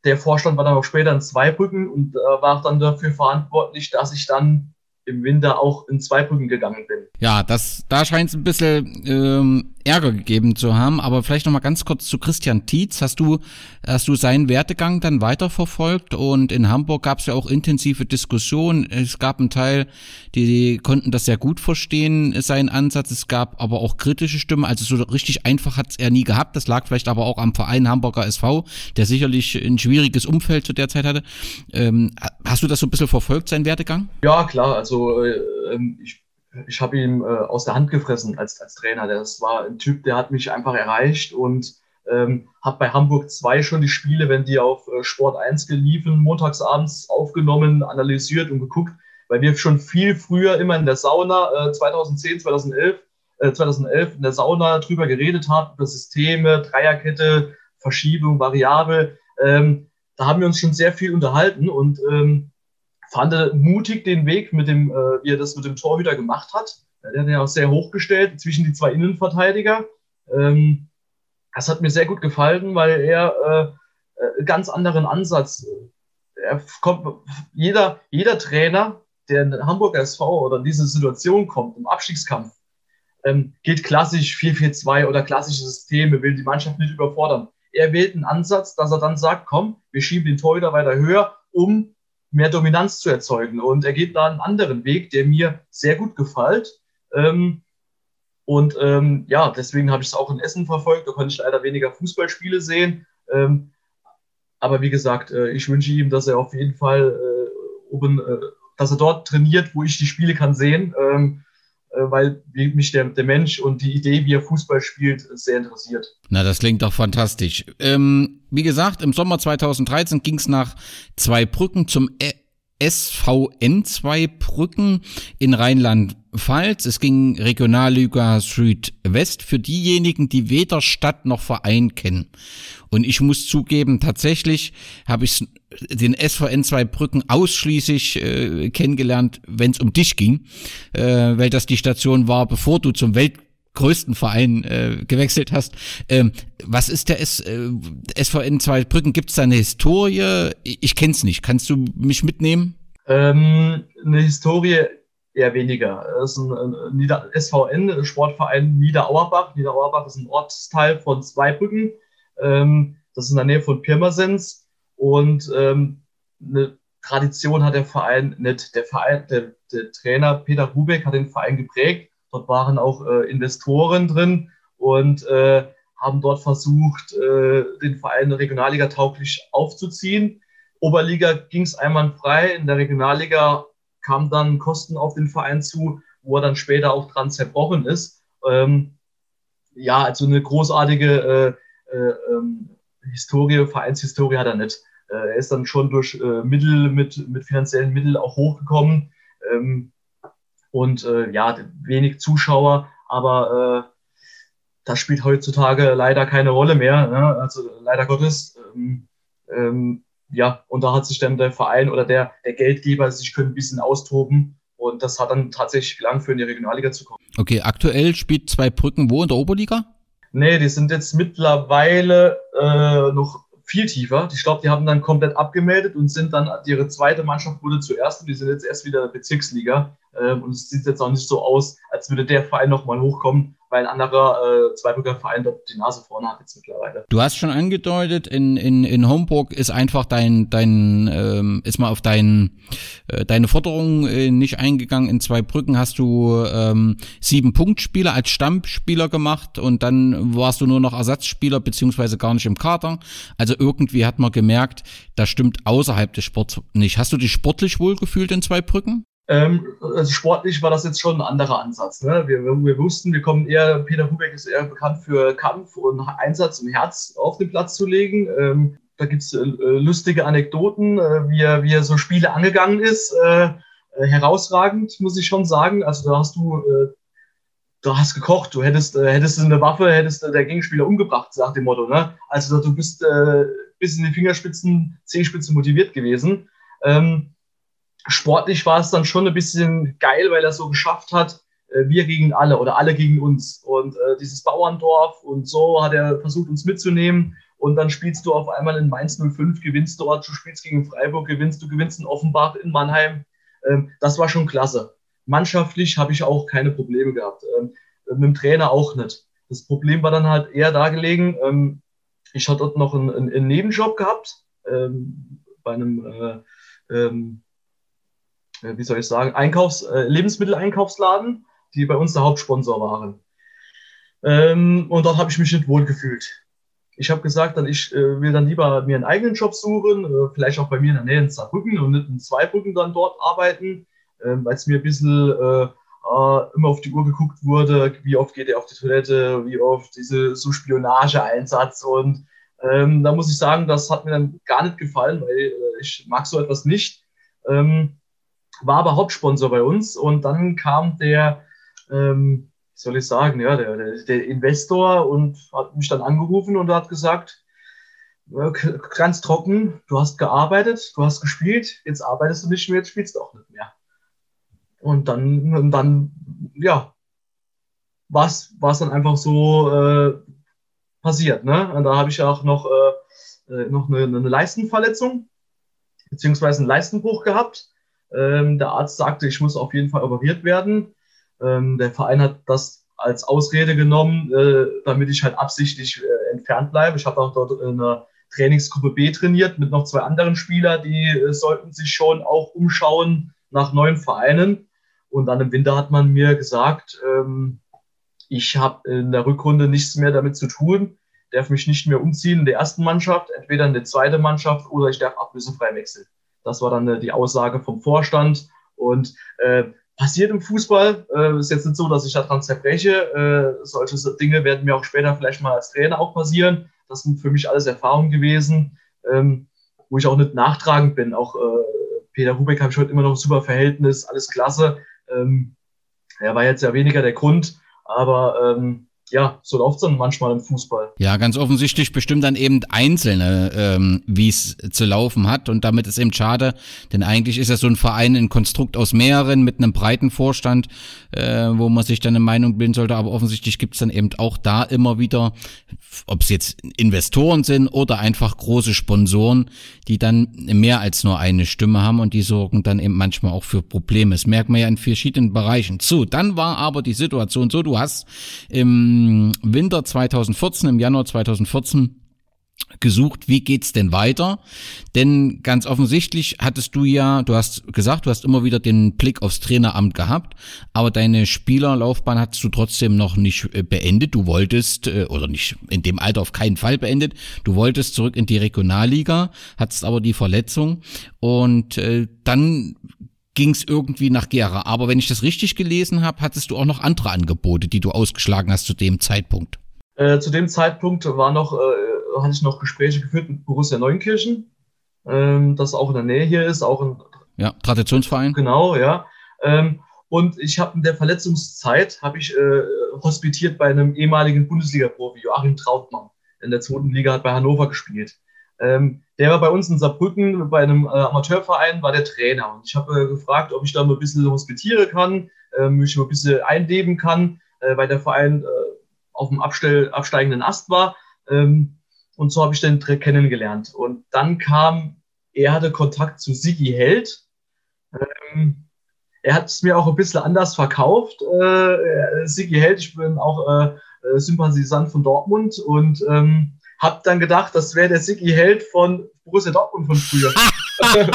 der Vorstand war dann auch später in Zweibrücken und äh, war dann dafür verantwortlich, dass ich dann im Winter auch in Zweibrücken gegangen bin. Ja, das, da scheint es ein bisschen ähm, Ärger gegeben zu haben. Aber vielleicht noch mal ganz kurz zu Christian Tietz. Hast du, hast du seinen Werdegang dann weiterverfolgt? Und in Hamburg gab es ja auch intensive Diskussionen. Es gab einen Teil, die, die konnten das sehr gut verstehen, seinen Ansatz. Es gab aber auch kritische Stimmen. Also so richtig einfach hat es er nie gehabt. Das lag vielleicht aber auch am Verein Hamburger SV, der sicherlich ein schwieriges Umfeld zu der Zeit hatte. Ähm, hast du das so ein bisschen verfolgt, seinen Werdegang? Ja, klar. Also äh, ähm, ich ich habe ihn äh, aus der Hand gefressen als, als Trainer. Das war ein Typ, der hat mich einfach erreicht und ähm, habe bei Hamburg 2 schon die Spiele, wenn die auf äh, Sport 1 geliefen, montagsabends aufgenommen, analysiert und geguckt, weil wir schon viel früher immer in der Sauna, äh, 2010, 2011, äh, 2011 in der Sauna drüber geredet haben, über Systeme, Dreierkette, Verschiebung, Variable. Ähm, da haben wir uns schon sehr viel unterhalten und ähm, fand mutig den Weg, mit dem, äh, wie er das mit dem Torhüter gemacht hat. Er hat ja auch sehr hochgestellt zwischen die zwei Innenverteidiger. Ähm, das hat mir sehr gut gefallen, weil er äh, äh ganz anderen Ansatz. Er kommt, jeder, jeder Trainer, der in Hamburger SV oder in diese Situation kommt, im Abstiegskampf, ähm, geht klassisch 4-4-2 oder klassische Systeme, will die Mannschaft nicht überfordern. Er wählt einen Ansatz, dass er dann sagt, komm, wir schieben den Torhüter weiter höher, um mehr Dominanz zu erzeugen. Und er geht da einen anderen Weg, der mir sehr gut gefällt. Ähm, und ähm, ja, deswegen habe ich es auch in Essen verfolgt. Da konnte ich leider weniger Fußballspiele sehen. Ähm, aber wie gesagt, äh, ich wünsche ihm, dass er auf jeden Fall äh, oben, äh, dass er dort trainiert, wo ich die Spiele kann sehen. Ähm, äh, weil mich der, der Mensch und die Idee, wie er Fußball spielt, sehr interessiert. Na, das klingt doch fantastisch. Ähm, wie gesagt, im Sommer 2013 ging es nach Zweibrücken zum e SVN Zweibrücken in Rheinland-Pfalz. Es ging Regionalliga Südwest für diejenigen, die weder Stadt noch Verein kennen. Und ich muss zugeben, tatsächlich habe ich den SVN Zweibrücken ausschließlich äh, kennengelernt, wenn es um dich ging, äh, weil das die Station war, bevor du zum Welt größten Verein äh, gewechselt hast. Ähm, was ist der S, äh, SVN Zweibrücken? Gibt es da eine Historie? Ich, ich kenne es nicht. Kannst du mich mitnehmen? Ähm, eine Historie eher weniger. Es ist ein, ein Nieder SVN, Sportverein Niederauerbach. Niederauerbach ist ein Ortsteil von Zweibrücken. Ähm, das ist in der Nähe von Pirmasens. Und ähm, eine Tradition hat der Verein nicht. Der Verein, der, der Trainer Peter Rubeck hat den Verein geprägt Dort waren auch äh, Investoren drin und äh, haben dort versucht, äh, den Verein Regionalliga tauglich aufzuziehen. Oberliga ging es einwandfrei. In der Regionalliga kamen dann Kosten auf den Verein zu, wo er dann später auch dran zerbrochen ist. Ähm, ja, also eine großartige äh, äh, ähm, Historie, Vereinshistorie hat er nicht. Äh, er ist dann schon durch Mittel, mit, mit finanziellen Mitteln auch hochgekommen. Ähm, und äh, ja, wenig Zuschauer, aber äh, das spielt heutzutage leider keine Rolle mehr. Ne? Also leider Gottes. Ähm, ähm, ja, und da hat sich dann der Verein oder der, der Geldgeber sich können ein bisschen austoben. Und das hat dann tatsächlich gelangt, für in die Regionalliga zu kommen. Okay, aktuell spielt zwei Brücken wo in der Oberliga? Nee, die sind jetzt mittlerweile äh, noch viel tiefer. Ich glaube, die haben dann komplett abgemeldet und sind dann, ihre zweite Mannschaft wurde zuerst und die sind jetzt erst wieder Bezirksliga. Ähm, und es sieht jetzt auch nicht so aus, als würde der Verein nochmal hochkommen, weil ein anderer äh, Zweibrücker Verein dort die Nase vorne hat jetzt mittlerweile. Du hast schon angedeutet, in, in, in Homburg ist einfach dein, dein ähm, ist mal auf dein, äh, deine Forderung äh, nicht eingegangen. In Zweibrücken hast du ähm, sieben Punktspieler als Stammspieler gemacht und dann warst du nur noch Ersatzspieler beziehungsweise gar nicht im Kader. Also irgendwie hat man gemerkt, da stimmt außerhalb des Sports nicht. Hast du dich sportlich wohlgefühlt in Zweibrücken? Ähm, also sportlich war das jetzt schon ein anderer Ansatz. Ne? Wir, wir wussten, wir kommen eher, Peter Hubeck ist eher bekannt für Kampf und Einsatz im Herz auf den Platz zu legen. Ähm, da gibt's äh, lustige Anekdoten, äh, wie, er, wie er so Spiele angegangen ist. Äh, äh, herausragend, muss ich schon sagen. Also da hast du, äh, du hast gekocht, du hättest, äh, hättest eine Waffe, hättest der Gegenspieler umgebracht, nach dem Motto. Ne? Also du bist bis in die Fingerspitzen, Zehenspitzen motiviert gewesen. Ähm, sportlich war es dann schon ein bisschen geil, weil er so geschafft hat, äh, wir gegen alle oder alle gegen uns. Und äh, dieses Bauerndorf und so hat er versucht, uns mitzunehmen. Und dann spielst du auf einmal in Mainz 05, gewinnst dort, du spielst gegen Freiburg, gewinnst, du gewinnst in Offenbach, in Mannheim. Ähm, das war schon klasse. Mannschaftlich habe ich auch keine Probleme gehabt. Ähm, mit dem Trainer auch nicht. Das Problem war dann halt eher da gelegen. Ähm, ich hatte dort noch einen, einen Nebenjob gehabt ähm, bei einem äh, ähm, äh, wie soll ich sagen, Einkaufs-, äh, Lebensmitteleinkaufsladen, die bei uns der Hauptsponsor waren. Ähm, und dort habe ich mich nicht wohl gefühlt. Ich habe gesagt, dann ich äh, will dann lieber mir einen eigenen Job suchen, äh, vielleicht auch bei mir in der Nähe in Saarbrücken und nicht in Zweibrücken dann dort arbeiten, äh, weil es mir ein bisschen äh, äh, immer auf die Uhr geguckt wurde, wie oft geht er auf die Toilette, wie oft diese so Spionageeinsatz und ähm, da muss ich sagen, das hat mir dann gar nicht gefallen, weil äh, ich mag so etwas nicht. Ähm, war aber Hauptsponsor bei uns und dann kam der, ähm, wie soll ich sagen, ja, der, der, Investor und hat mich dann angerufen und hat gesagt, ganz trocken, du hast gearbeitet, du hast gespielt, jetzt arbeitest du nicht mehr, jetzt spielst du auch nicht mehr. Und dann, und dann ja, war es dann einfach so äh, passiert. Ne? Und da habe ich auch noch, äh, äh, noch eine, eine Leistenverletzung, beziehungsweise einen Leistenbruch gehabt. Ähm, der Arzt sagte, ich muss auf jeden Fall operiert werden. Ähm, der Verein hat das als Ausrede genommen, äh, damit ich halt absichtlich äh, entfernt bleibe. Ich habe auch dort eine Trainingsgruppe B trainiert mit noch zwei anderen Spielern, die äh, sollten sich schon auch umschauen nach neuen Vereinen. Und dann im Winter hat man mir gesagt, ähm, ich habe in der Rückrunde nichts mehr damit zu tun, darf mich nicht mehr umziehen in der ersten Mannschaft, entweder in der zweiten Mannschaft oder ich darf ablösefrei wechseln. Das war dann äh, die Aussage vom Vorstand. Und äh, passiert im Fußball. Äh, ist jetzt nicht so, dass ich daran zerbreche. Äh, solche Dinge werden mir auch später vielleicht mal als Trainer auch passieren. Das sind für mich alles Erfahrungen gewesen, ähm, wo ich auch nicht nachtragend bin. Auch äh, Peter Hubeck habe ich heute immer noch ein super Verhältnis, alles klasse. Ähm, er war jetzt ja weniger der Grund, aber ähm, ja, so läuft es dann manchmal im Fußball. Ja, ganz offensichtlich bestimmt dann eben Einzelne, ähm, wie es zu laufen hat. Und damit ist eben schade, denn eigentlich ist ja so ein Verein ein Konstrukt aus mehreren mit einem breiten Vorstand, äh, wo man sich dann eine Meinung bilden sollte. Aber offensichtlich gibt es dann eben auch da immer wieder, ob es jetzt Investoren sind oder einfach große Sponsoren, die dann mehr als nur eine Stimme haben und die sorgen dann eben manchmal auch für Probleme. Das merkt man ja in verschiedenen Bereichen. So, dann war aber die Situation so, du hast im Winter 2014, im Januar 2014 gesucht, wie geht's denn weiter? Denn ganz offensichtlich hattest du ja, du hast gesagt, du hast immer wieder den Blick aufs Traineramt gehabt, aber deine Spielerlaufbahn hattest du trotzdem noch nicht äh, beendet. Du wolltest, äh, oder nicht in dem Alter auf keinen Fall beendet, du wolltest zurück in die Regionalliga, hattest aber die Verletzung und äh, dann ging es irgendwie nach Gera. Aber wenn ich das richtig gelesen habe, hattest du auch noch andere Angebote, die du ausgeschlagen hast zu dem Zeitpunkt. Äh, zu dem Zeitpunkt war noch, äh, hatte ich noch Gespräche geführt mit Borussia Neunkirchen, ähm, das auch in der Nähe hier ist, auch ein ja, Traditionsverein. Genau, ja. Ähm, und ich habe in der Verletzungszeit habe ich äh, hospitiert bei einem ehemaligen Bundesliga-Profi, Joachim Trautmann. In der zweiten Liga hat bei Hannover gespielt. Ähm, der war bei uns in Saarbrücken bei einem äh, Amateurverein, war der Trainer. Und ich habe äh, gefragt, ob ich da mal ein bisschen hospitieren kann, äh, mich mal ein bisschen einleben kann, äh, weil der Verein äh, auf dem Abstell, absteigenden Ast war. Ähm, und so habe ich den kennengelernt. Und dann kam, er hatte Kontakt zu Sigi Held. Ähm, er hat es mir auch ein bisschen anders verkauft. Äh, Sigi Held, ich bin auch Sympathisant von Dortmund und ähm, hab dann gedacht, das wäre der Siggi Held von Borussia Dortmund von früher.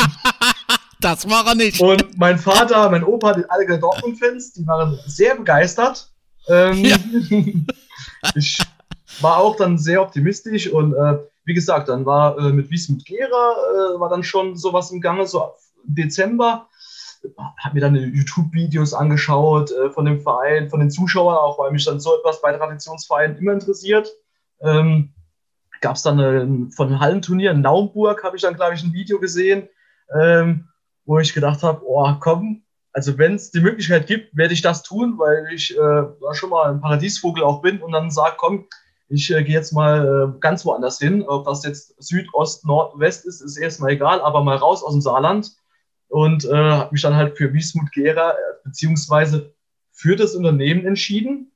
das war er nicht. Und mein Vater, mein Opa, die alle Dortmund-Fans, die waren sehr begeistert. Ähm, ja. ich war auch dann sehr optimistisch und äh, wie gesagt, dann war äh, mit Wiesmut Gera äh, war dann schon sowas im Gange, so im Dezember. Hab mir dann YouTube-Videos angeschaut äh, von dem Verein, von den Zuschauern, auch weil mich dann so etwas bei Traditionsvereinen immer interessiert. Ähm, gab es dann eine, von einem Hallenturnier in Naumburg, habe ich dann, glaube ich, ein Video gesehen, ähm, wo ich gedacht habe, oh komm, also wenn es die Möglichkeit gibt, werde ich das tun, weil ich äh, schon mal ein Paradiesvogel auch bin und dann sage, komm, ich äh, gehe jetzt mal äh, ganz woanders hin. Ob das jetzt Süd, Ost, Nord, West ist, ist erstmal egal, aber mal raus aus dem Saarland und äh, habe mich dann halt für Wiesmut Gera äh, beziehungsweise für das Unternehmen entschieden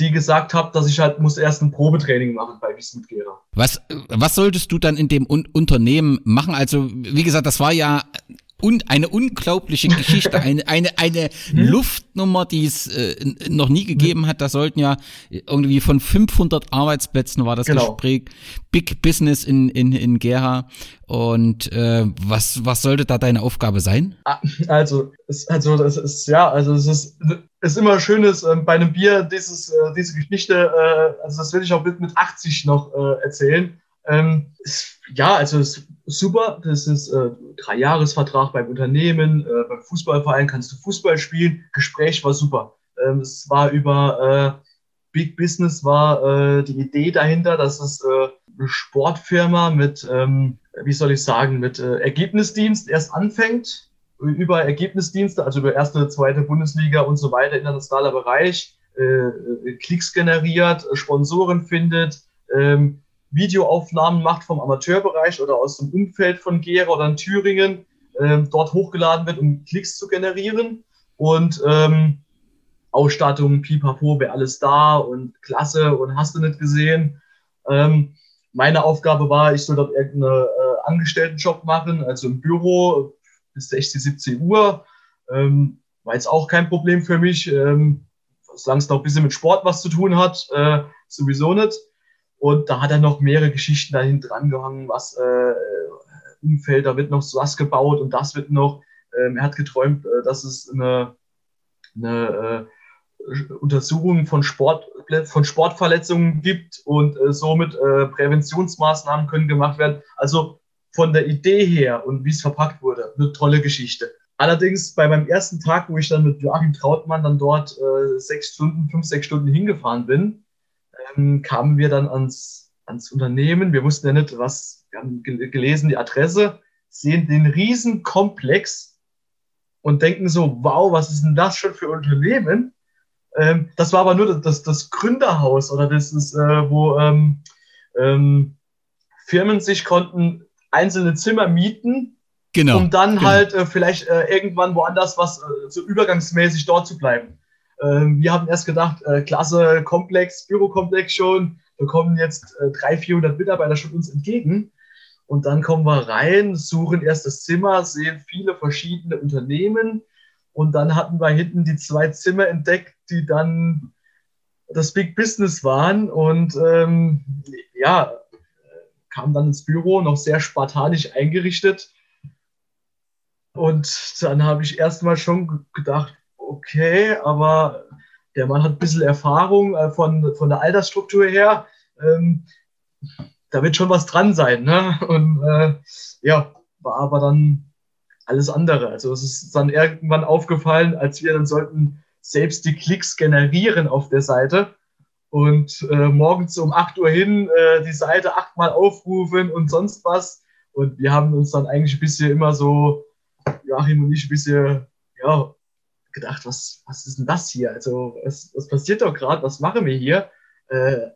die gesagt habe, dass ich halt muss erst ein Probetraining machen bei Wismut Gera. Was, was solltest du dann in dem Un Unternehmen machen? Also, wie gesagt, das war ja und eine unglaubliche Geschichte, eine, eine, eine hm? Luftnummer, die es äh, noch nie gegeben hat. Da sollten ja irgendwie von 500 Arbeitsplätzen war das genau. Gespräch. Big Business in, in, in Gera. Und äh, was, was sollte da deine Aufgabe sein? Ah, also, es, also das ist, ja, also es ist, ist immer schön, ist, äh, bei einem Bier dieses, äh, diese Geschichte, äh, also das will ich auch mit, mit 80 noch äh, erzählen. Ähm, ja, also ist super. Das ist äh, Dreijahresvertrag beim Unternehmen, äh, beim Fußballverein kannst du Fußball spielen. Gespräch war super. Ähm, es war über äh, Big Business war äh, die Idee dahinter, dass es äh, eine Sportfirma mit, ähm, wie soll ich sagen, mit äh, Ergebnisdienst erst anfängt, über Ergebnisdienste, also über erste, zweite Bundesliga und so weiter, internationaler Bereich, äh, äh Klicks generiert, Sponsoren findet, ähm, Videoaufnahmen macht vom Amateurbereich oder aus dem Umfeld von Gera oder in Thüringen, ähm, dort hochgeladen wird, um Klicks zu generieren. Und ähm, Ausstattung, pipapo, wäre alles da und klasse und hast du nicht gesehen. Ähm, meine Aufgabe war, ich soll dort irgendeinen äh, Angestelltenjob machen, also im Büro bis 16, 17 Uhr. Ähm, war jetzt auch kein Problem für mich, ähm, solange es noch ein bisschen mit Sport was zu tun hat, äh, sowieso nicht. Und da hat er noch mehrere Geschichten dahin dran gehangen, was äh, Umfeld, da wird noch was gebaut und das wird noch. Ähm, er hat geträumt, äh, dass es eine, eine äh, Untersuchung von, Sport, von Sportverletzungen gibt und äh, somit äh, Präventionsmaßnahmen können gemacht werden. Also von der Idee her und wie es verpackt wurde, eine tolle Geschichte. Allerdings bei meinem ersten Tag, wo ich dann mit Joachim Trautmann dann dort äh, sechs Stunden, fünf, sechs Stunden hingefahren bin, ähm, kamen wir dann ans, ans Unternehmen. Wir wussten ja nicht, was, wir haben gelesen, die Adresse, sehen den riesen Komplex und denken so, wow, was ist denn das schon für Unternehmen? Ähm, das war aber nur das, das Gründerhaus oder das ist, äh, wo ähm, ähm, Firmen sich konnten einzelne Zimmer mieten Genau. Um dann genau. halt äh, vielleicht äh, irgendwann woanders was äh, so übergangsmäßig dort zu bleiben. Ähm, wir haben erst gedacht, äh, klasse Komplex, Bürokomplex schon, da kommen jetzt äh, 300, 400 Mitarbeiter schon uns entgegen. Und dann kommen wir rein, suchen erst das Zimmer, sehen viele verschiedene Unternehmen. Und dann hatten wir hinten die zwei Zimmer entdeckt, die dann das Big Business waren. Und ähm, ja, kam dann ins Büro, noch sehr spartanisch eingerichtet und dann habe ich erstmal schon gedacht, okay, aber der Mann hat ein bisschen Erfahrung äh, von, von der Altersstruktur her. Ähm, da wird schon was dran sein. Ne? Und äh, ja, war aber dann alles andere. Also es ist dann irgendwann aufgefallen, als wir dann sollten selbst die Klicks generieren auf der Seite und äh, morgens um 8 Uhr hin äh, die Seite achtmal aufrufen und sonst was. Und wir haben uns dann eigentlich ein bisschen immer so Joachim und ich ein bisschen, ja, gedacht, was, was ist denn das hier? Also, was, was passiert doch gerade? Was machen wir hier? Äh,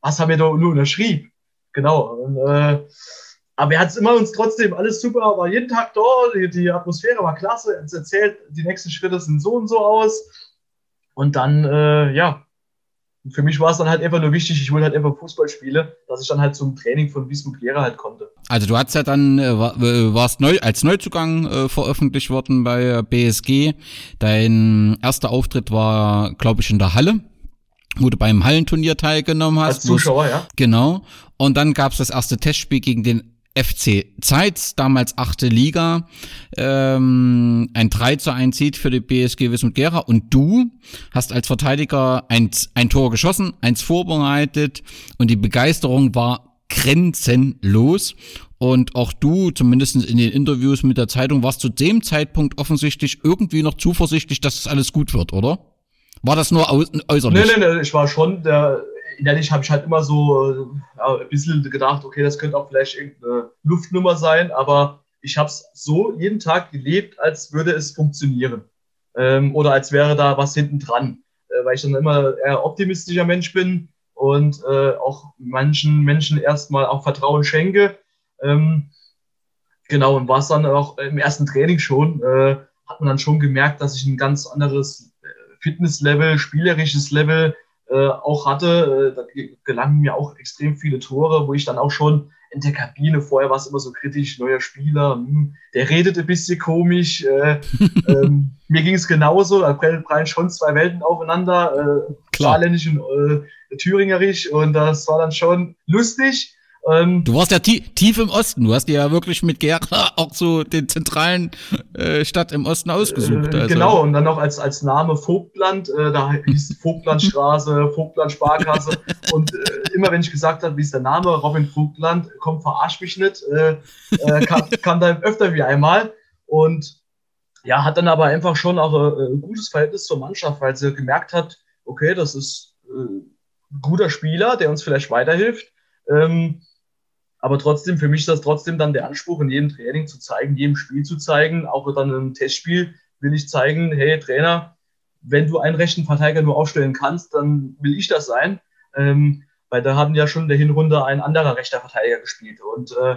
was haben wir da nur unterschrieben? Genau. Und, äh, aber er hat es immer uns trotzdem alles super, war jeden Tag da, die, die Atmosphäre war klasse, er erzählt, die nächsten Schritte sind so und so aus. Und dann, äh, ja, für mich war es dann halt einfach nur wichtig, ich wollte halt einfach Fußball spielen, dass ich dann halt zum Training von Wismut Gera halt konnte. Also du hast ja dann, äh, äh, warst neu, als Neuzugang äh, veröffentlicht worden bei BSG. Dein erster Auftritt war, glaube ich, in der Halle wo du beim Hallenturnier teilgenommen hast. Als Zuschauer, ja. Genau. Und dann gab es das erste Testspiel gegen den FC Zeitz, damals achte Liga, ähm, ein 3 zu 1 Sieg für die BSG Wismut Gera und du hast als Verteidiger ein, ein Tor geschossen, eins vorbereitet und die Begeisterung war grenzenlos und auch du, zumindest in den Interviews mit der Zeitung, warst zu dem Zeitpunkt offensichtlich irgendwie noch zuversichtlich, dass es alles gut wird, oder? War das nur äußerlich? Nee, nee, nee, ich war schon der, innerlich habe ich halt immer so ja, ein bisschen gedacht, okay, das könnte auch vielleicht irgendeine Luftnummer sein, aber ich habe es so jeden Tag gelebt, als würde es funktionieren. Ähm, oder als wäre da was hinten dran, äh, weil ich dann immer eher optimistischer Mensch bin und äh, auch manchen Menschen erstmal auch Vertrauen schenke. Ähm, genau, und war es dann auch im ersten Training schon, äh, hat man dann schon gemerkt, dass ich ein ganz anderes äh, Fitnesslevel, spielerisches Level äh, auch hatte. Äh, da gelangen mir auch extrem viele Tore, wo ich dann auch schon in der Kabine, vorher war es immer so kritisch, neuer Spieler, mh, hm, der redet ein bisschen komisch. Äh, ähm, mir ging es genauso, da prallen schon zwei Welten aufeinander, äh, saarländisch und äh, thüringerisch und das war dann schon lustig. Ähm, du warst ja tie tief im Osten. Du hast dir ja wirklich mit Gera auch so den zentralen äh, Stadt im Osten ausgesucht. Äh, also. Genau, und dann noch als, als Name Vogtland. Äh, da hieß Vogtlandstraße, Vogtland Sparkasse. und äh, immer wenn ich gesagt habe, wie ist der Name, Robin Vogtland, komm, verarsch mich nicht, äh, äh, kam, kam da öfter wie einmal. Und ja, hat dann aber einfach schon auch äh, ein gutes Verhältnis zur Mannschaft, weil sie gemerkt hat, okay, das ist äh, ein guter Spieler, der uns vielleicht weiterhilft. Ähm, aber trotzdem, für mich ist das trotzdem dann der Anspruch, in jedem Training zu zeigen, jedem Spiel zu zeigen, auch dann im Testspiel will ich zeigen, hey Trainer, wenn du einen rechten Verteidiger nur aufstellen kannst, dann will ich das sein. Ähm, weil da haben ja schon in der Hinrunde ein anderer rechter Verteidiger gespielt. Und äh,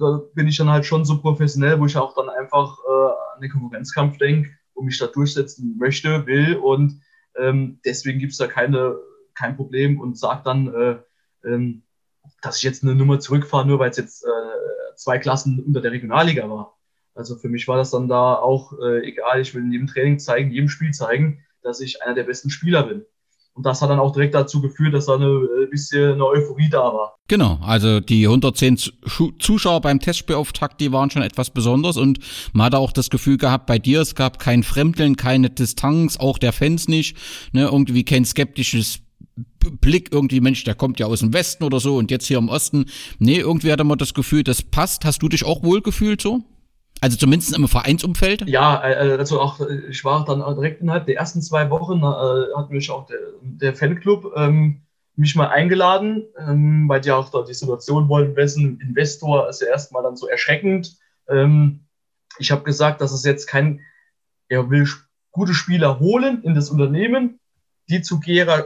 da bin ich dann halt schon so professionell, wo ich auch dann einfach äh, an den Konkurrenzkampf denke und mich da durchsetzen möchte, will. Und ähm, deswegen gibt es da keine, kein Problem und sage dann, äh, ähm, dass ich jetzt eine Nummer zurückfahre, nur weil es jetzt äh, zwei Klassen unter der Regionalliga war. Also für mich war das dann da auch äh, egal. Ich will in jedem Training zeigen, jedem Spiel zeigen, dass ich einer der besten Spieler bin. Und das hat dann auch direkt dazu geführt, dass da eine äh, bisschen eine Euphorie da war. Genau, also die 110 Zuschauer beim Testspielauftakt, die waren schon etwas besonders und man hat auch das Gefühl gehabt, bei dir, es gab kein Fremdeln, keine Distanz, auch der Fans nicht, ne, irgendwie kein skeptisches Blick irgendwie, Mensch, der kommt ja aus dem Westen oder so und jetzt hier im Osten. Nee, irgendwie hatte man das Gefühl, das passt. Hast du dich auch wohl gefühlt so? Also zumindest im Vereinsumfeld? Ja, äh, also auch, äh, ich war dann direkt innerhalb der ersten zwei Wochen, äh, hat mich auch der, der Fanclub ähm, mich mal eingeladen, ähm, weil die auch da die Situation wollen, wessen Investor ist ja erstmal dann so erschreckend. Ähm, ich habe gesagt, dass es jetzt kein, er will gute Spieler holen in das Unternehmen, die zu Gera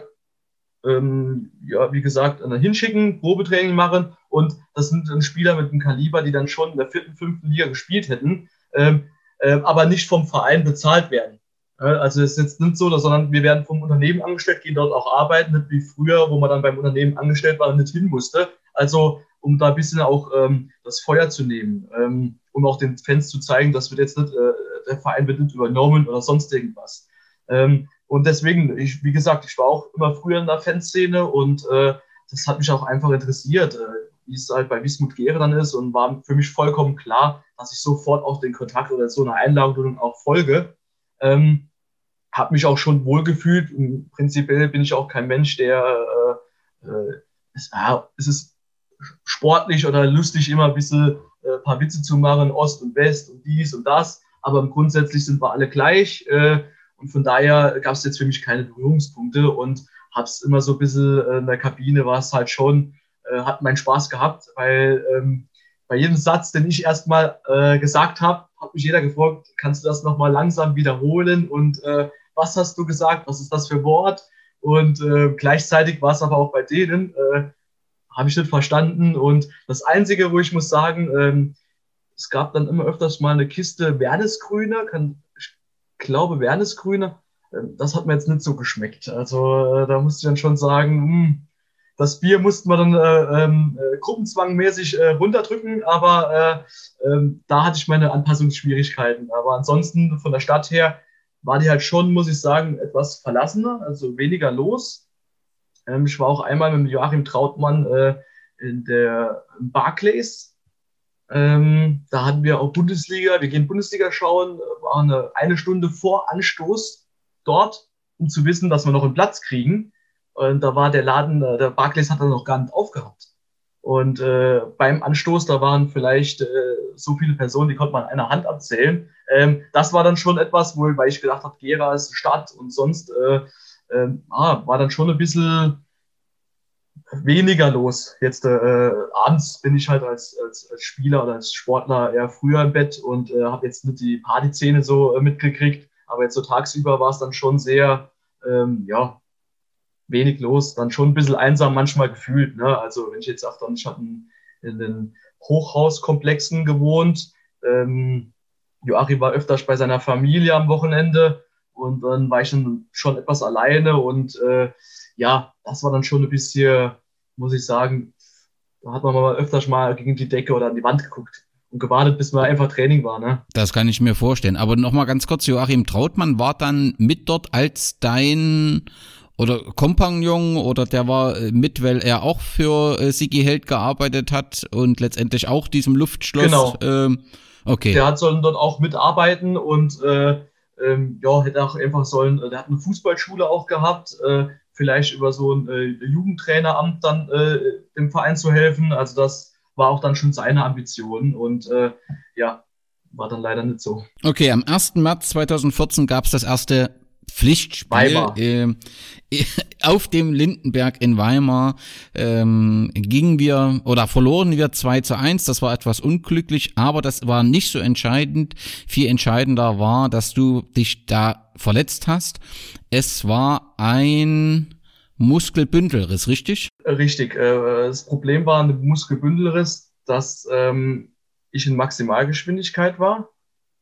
ähm, ja, wie gesagt, dann hinschicken, Probetraining machen und das sind dann Spieler mit einem Kaliber, die dann schon in der vierten, fünften Liga gespielt hätten, ähm, äh, aber nicht vom Verein bezahlt werden. Also es ist jetzt nicht so, sondern wir werden vom Unternehmen angestellt, gehen dort auch arbeiten, nicht wie früher, wo man dann beim Unternehmen angestellt war und nicht hin musste. Also um da ein bisschen auch ähm, das Feuer zu nehmen, ähm, um auch den Fans zu zeigen, dass wird jetzt nicht, äh, der Verein wird nicht übernommen oder sonst irgendwas. Ähm, und deswegen, ich, wie gesagt, ich war auch immer früher in der Fanszene und äh, das hat mich auch einfach interessiert, äh, wie es halt bei Wismut Gere dann ist und war für mich vollkommen klar, dass ich sofort auch den Kontakt oder so eine Einladung auch folge. Ähm, habe mich auch schon wohlgefühlt. Prinzipiell bin ich auch kein Mensch, der äh, äh, es, ja, es ist sportlich oder lustig, immer ein bisschen äh, paar Witze zu machen, Ost und West und dies und das. Aber grundsätzlich sind wir alle gleich. Äh, und von daher gab es jetzt für mich keine Berührungspunkte und habe es immer so ein bisschen äh, in der Kabine, war es halt schon, äh, hat meinen Spaß gehabt, weil ähm, bei jedem Satz, den ich erstmal äh, gesagt habe, hat mich jeder gefragt, kannst du das nochmal langsam wiederholen und äh, was hast du gesagt, was ist das für Wort? Und äh, gleichzeitig war es aber auch bei denen, äh, habe ich nicht verstanden. Und das Einzige, wo ich muss sagen, ähm, es gab dann immer öfters mal eine Kiste Werdesgrüner, kann, glaube, Wernesgrüne, ähm, das hat mir jetzt nicht so geschmeckt. Also äh, da musste ich dann schon sagen, hm, das Bier mussten wir dann äh, ähm, äh, gruppenzwangmäßig äh, runterdrücken, aber äh, äh, da hatte ich meine Anpassungsschwierigkeiten. Aber ansonsten von der Stadt her war die halt schon, muss ich sagen, etwas verlassener, also weniger los. Ähm, ich war auch einmal mit Joachim Trautmann äh, in der Barclays ähm, da hatten wir auch Bundesliga, wir gehen Bundesliga schauen, waren eine, eine Stunde vor Anstoß dort, um zu wissen, dass wir noch einen Platz kriegen. Und da war der Laden, äh, der Barclays hat dann noch gar nicht aufgehabt. Und äh, beim Anstoß, da waren vielleicht äh, so viele Personen, die konnte man an einer Hand abzählen. Ähm, das war dann schon etwas, wo, weil ich gedacht habe, Gera ist Stadt und sonst äh, äh, war dann schon ein bisschen weniger los. Jetzt äh, abends bin ich halt als, als, als, Spieler oder als Sportler eher früher im Bett und äh, habe jetzt nicht die Partyszene so äh, mitgekriegt. Aber jetzt so tagsüber war es dann schon sehr, ähm, ja, wenig los. Dann schon ein bisschen einsam manchmal gefühlt. Ne? Also wenn ich jetzt auch dann, ich habe in den Hochhauskomplexen gewohnt. Ähm, Joachim war öfters bei seiner Familie am Wochenende und dann war ich dann schon etwas alleine und äh, ja, das war dann schon ein bisschen, muss ich sagen, da hat man mal öfters mal gegen die Decke oder an die Wand geguckt und gewartet, bis mal einfach Training war. Ne? Das kann ich mir vorstellen. Aber nochmal ganz kurz, Joachim Trautmann war dann mit dort als dein oder Kompagnon oder der war äh, mit, weil er auch für äh, Sigi Held gearbeitet hat und letztendlich auch diesem Luftschloss. Genau. Ähm, okay. Der hat sollen dort auch mitarbeiten und äh, ähm, ja, hätte auch einfach sollen, der hat eine Fußballschule auch gehabt, äh, vielleicht über so ein äh, Jugendtraineramt dann äh, dem Verein zu helfen. Also das war auch dann schon seine Ambition und äh, ja, war dann leider nicht so. Okay, am 1. März 2014 gab es das erste Pflichtspiel äh, auf dem Lindenberg in Weimar ähm, gingen wir oder verloren wir 2 zu 1. Das war etwas unglücklich, aber das war nicht so entscheidend. Viel entscheidender war, dass du dich da verletzt hast. Es war ein Muskelbündelriss, richtig? Richtig. Äh, das Problem war ein Muskelbündelriss, dass ähm, ich in Maximalgeschwindigkeit war.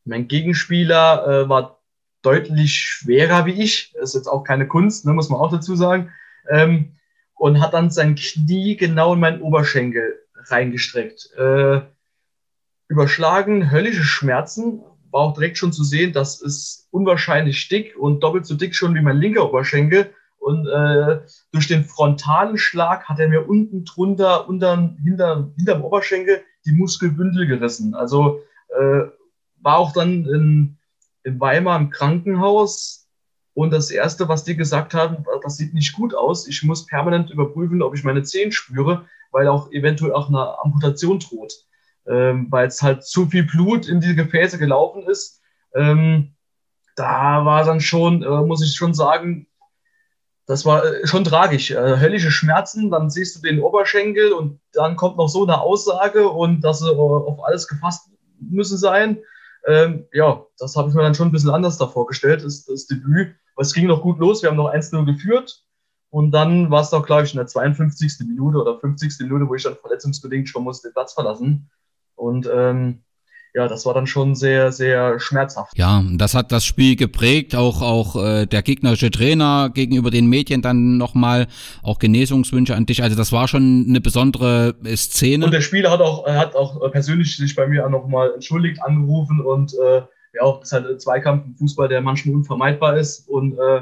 Mein Gegenspieler äh, war deutlich schwerer wie ich. Ist jetzt auch keine Kunst, ne, muss man auch dazu sagen. Ähm, und hat dann sein Knie genau in meinen Oberschenkel reingestreckt. Äh, überschlagen, höllische Schmerzen. War auch direkt schon zu sehen, das ist unwahrscheinlich dick und doppelt so dick schon wie mein linker Oberschenkel. und äh, durch den frontalen Schlag hat er mir unten drunter, unterm, hinter, hinterm Oberschenkel, die Muskelbündel gerissen. Also äh, war auch dann in, in Weimar im Krankenhaus und das Erste, was die gesagt haben, das sieht nicht gut aus. Ich muss permanent überprüfen, ob ich meine Zehen spüre, weil auch eventuell auch eine Amputation droht, ähm, weil es halt zu viel Blut in die Gefäße gelaufen ist. Ähm, da war dann schon, äh, muss ich schon sagen, das war äh, schon tragisch. Äh, höllische Schmerzen, dann siehst du den Oberschenkel und dann kommt noch so eine Aussage und dass sie äh, auf alles gefasst müssen sein. Ähm, ja, das habe ich mir dann schon ein bisschen anders da vorgestellt, das, das Debüt. Aber es ging noch gut los, wir haben noch 1-0 geführt. Und dann war es doch, glaube ich, in der 52. Minute oder 50. Minute, wo ich dann verletzungsbedingt schon musste den Platz verlassen. Und ähm, ja, das war dann schon sehr, sehr schmerzhaft. Ja, das hat das Spiel geprägt, auch auch äh, der gegnerische Trainer gegenüber den Medien dann nochmal auch Genesungswünsche an dich. Also das war schon eine besondere äh, Szene. Und der Spieler hat auch hat auch persönlich sich bei mir auch nochmal entschuldigt, angerufen und äh, ja, das ist halt ein Zweikampf im Fußball, der manchmal unvermeidbar ist und äh,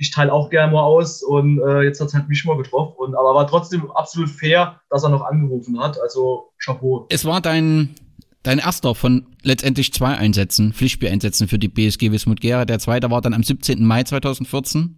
ich teile auch gerne mal aus und äh, jetzt hat es halt mich mal getroffen. Und, aber war trotzdem absolut fair, dass er noch angerufen hat. Also Chapeau. Es war dein dein erster von letztendlich zwei Einsätzen, Pflichtspieleinsätzen für die BSG Wismut Gera. Der zweite war dann am 17. Mai 2014.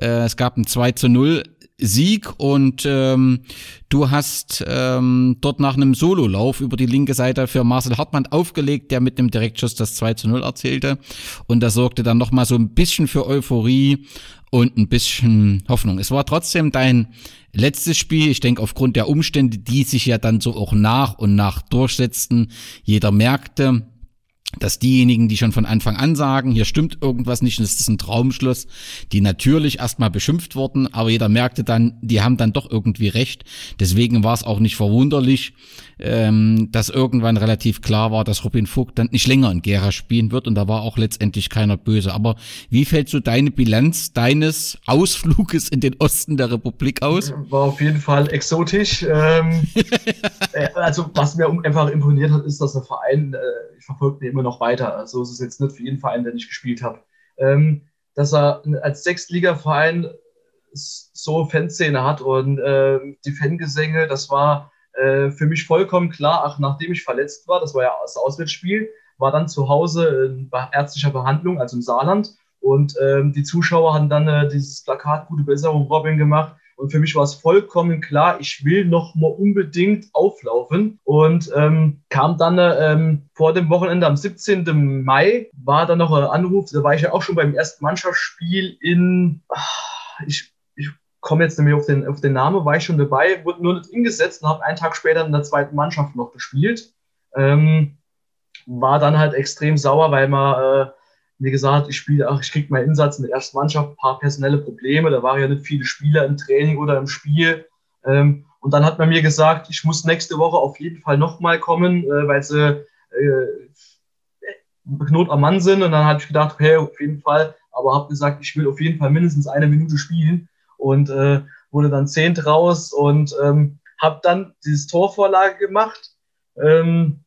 Äh, es gab ein 2 zu 0 Sieg und ähm, du hast ähm, dort nach einem Sololauf über die linke Seite für Marcel Hartmann aufgelegt, der mit einem Direktschuss das 2 zu 0 erzählte und das sorgte dann nochmal so ein bisschen für Euphorie und ein bisschen Hoffnung. Es war trotzdem dein letztes Spiel. Ich denke, aufgrund der Umstände, die sich ja dann so auch nach und nach durchsetzten, jeder merkte, dass diejenigen, die schon von Anfang an sagen, hier stimmt irgendwas nicht, das ist ein Traumschluss, die natürlich erstmal beschimpft wurden, aber jeder merkte dann, die haben dann doch irgendwie recht. Deswegen war es auch nicht verwunderlich, ähm, dass irgendwann relativ klar war, dass Robin Vogt dann nicht länger in Gera spielen wird und da war auch letztendlich keiner böse. Aber wie fällt so deine Bilanz deines Ausfluges in den Osten der Republik aus? War auf jeden Fall exotisch. Ähm, äh, also was mir einfach imponiert hat, ist, dass der Verein, äh, ich verfolge den immer noch weiter, also es ist jetzt nicht für jeden Verein, den ich gespielt habe, ähm, dass er als Sechstliga-Verein so Fanszene hat und äh, die Fangesänge, das war äh, für mich vollkommen klar, ach, nachdem ich verletzt war, das war ja das Auswärtsspiel, war dann zu Hause in ärztlicher Behandlung, also im Saarland. Und ähm, die Zuschauer haben dann äh, dieses Plakat Gute Besserung Robin gemacht. Und für mich war es vollkommen klar, ich will noch mal unbedingt auflaufen. Und ähm, kam dann ähm, vor dem Wochenende am 17. Mai, war dann noch ein Anruf, da war ich ja auch schon beim ersten Mannschaftsspiel in, ach, ich komme jetzt nämlich auf den, auf den Namen, war ich schon dabei, wurde nur nicht hingesetzt und habe einen Tag später in der zweiten Mannschaft noch gespielt. Ähm, war dann halt extrem sauer, weil man, äh, wie gesagt, ich spiele, ach, ich krieg meinen Insatz in der ersten Mannschaft, ein paar personelle Probleme, da waren ja nicht viele Spieler im Training oder im Spiel. Ähm, und dann hat man mir gesagt, ich muss nächste Woche auf jeden Fall nochmal kommen, äh, weil sie äh, Not am Mann sind. Und dann habe ich gedacht, okay, auf jeden Fall, aber habe gesagt, ich will auf jeden Fall mindestens eine Minute spielen und äh, wurde dann zehnt raus und ähm, habe dann dieses Torvorlage gemacht. Ähm,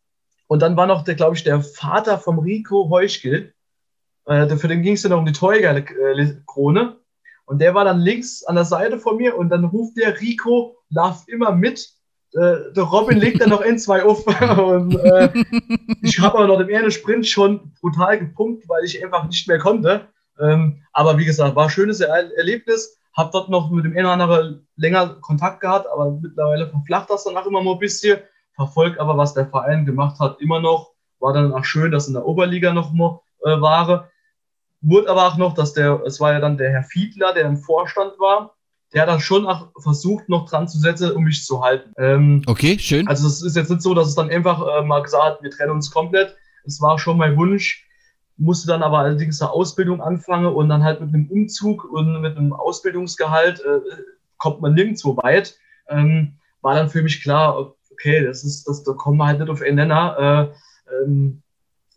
und dann war noch, der, glaube ich, der Vater vom Rico Heuschkel. Äh, für den ging es ja noch um die Torjäger-Krone. Und der war dann links an der Seite von mir und dann ruft der Rico, lauf immer mit. Äh, der Robin legt dann noch ein, zwei auf. und äh, ich habe aber noch im ersten Sprint schon brutal gepumpt, weil ich einfach nicht mehr konnte. Ähm, aber wie gesagt, war ein schönes Erlebnis habe dort noch mit dem einen oder anderen länger Kontakt gehabt, aber mittlerweile verflacht das danach immer mal ein bisschen. Verfolgt aber, was der Verein gemacht hat, immer noch. War dann auch schön, dass in der Oberliga noch mal äh, war. Wurde aber auch noch, dass der, es war ja dann der Herr Fiedler, der im Vorstand war, der hat dann schon auch versucht, noch dran zu setzen, um mich zu halten. Ähm, okay, schön. Also es ist jetzt nicht so, dass es dann einfach äh, mal gesagt hat, wir trennen uns komplett. Es war schon mein Wunsch, musste dann aber allerdings eine Ausbildung anfangen und dann halt mit einem Umzug und mit einem Ausbildungsgehalt äh, kommt man nirgendwo weit. Ähm, war dann für mich klar, okay, das ist, das, da kommen wir halt nicht auf einen Nenner. Äh, ähm,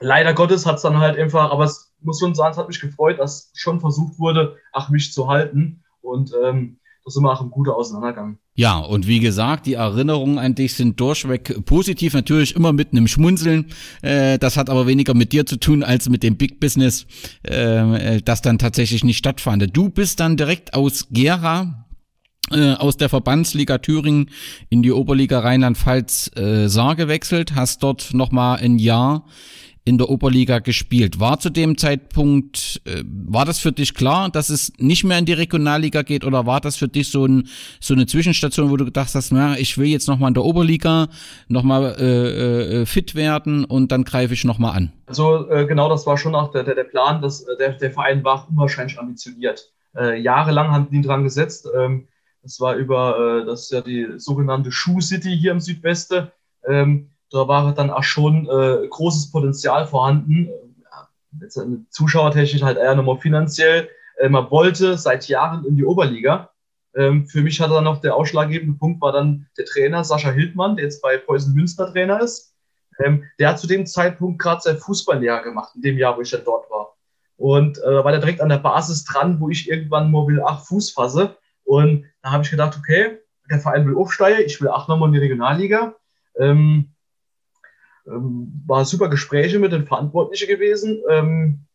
leider Gottes hat es dann halt einfach, aber es muss schon sagen, es hat mich gefreut, dass schon versucht wurde, ach, mich zu halten. Und ähm, da sind wir auch im Gute auseinandergegangen. Ja, und wie gesagt, die Erinnerungen an dich sind durchweg positiv, natürlich immer mit einem Schmunzeln. Äh, das hat aber weniger mit dir zu tun als mit dem Big Business, äh, das dann tatsächlich nicht stattfand. Du bist dann direkt aus Gera äh, aus der Verbandsliga Thüringen in die Oberliga Rheinland-Pfalz äh, Saar gewechselt, hast dort nochmal ein Jahr in der Oberliga gespielt. War zu dem Zeitpunkt, äh, war das für dich klar, dass es nicht mehr in die Regionalliga geht oder war das für dich so, ein, so eine Zwischenstation, wo du gedacht hast, na, ich will jetzt nochmal in der Oberliga nochmal äh, äh, fit werden und dann greife ich nochmal an? Also äh, genau, das war schon auch der, der, der Plan, dass äh, der, der Verein war unwahrscheinlich ambitioniert. Äh, jahrelang haben die dran gesetzt. Ähm, das war über, äh, das ist ja die sogenannte Schuh City hier im Südwesten. Ähm, da war dann auch schon äh, großes Potenzial vorhanden. Jetzt eine Zuschauertechnik halt eher nochmal finanziell. Äh, man wollte seit Jahren in die Oberliga. Ähm, für mich hat dann noch der ausschlaggebende Punkt war dann der Trainer Sascha Hildmann, der jetzt bei Preußen Münster Trainer ist. Ähm, der hat zu dem Zeitpunkt gerade sein Fußballlehrer gemacht, in dem Jahr, wo ich dann dort war. Und äh, war der direkt an der Basis dran, wo ich irgendwann Mobil 8 Fuß fasse. Und da habe ich gedacht, okay, der Verein will aufsteigen, ich will auch nochmal in die Regionalliga. Ähm, ähm, war super Gespräche mit den Verantwortlichen gewesen. Ähm,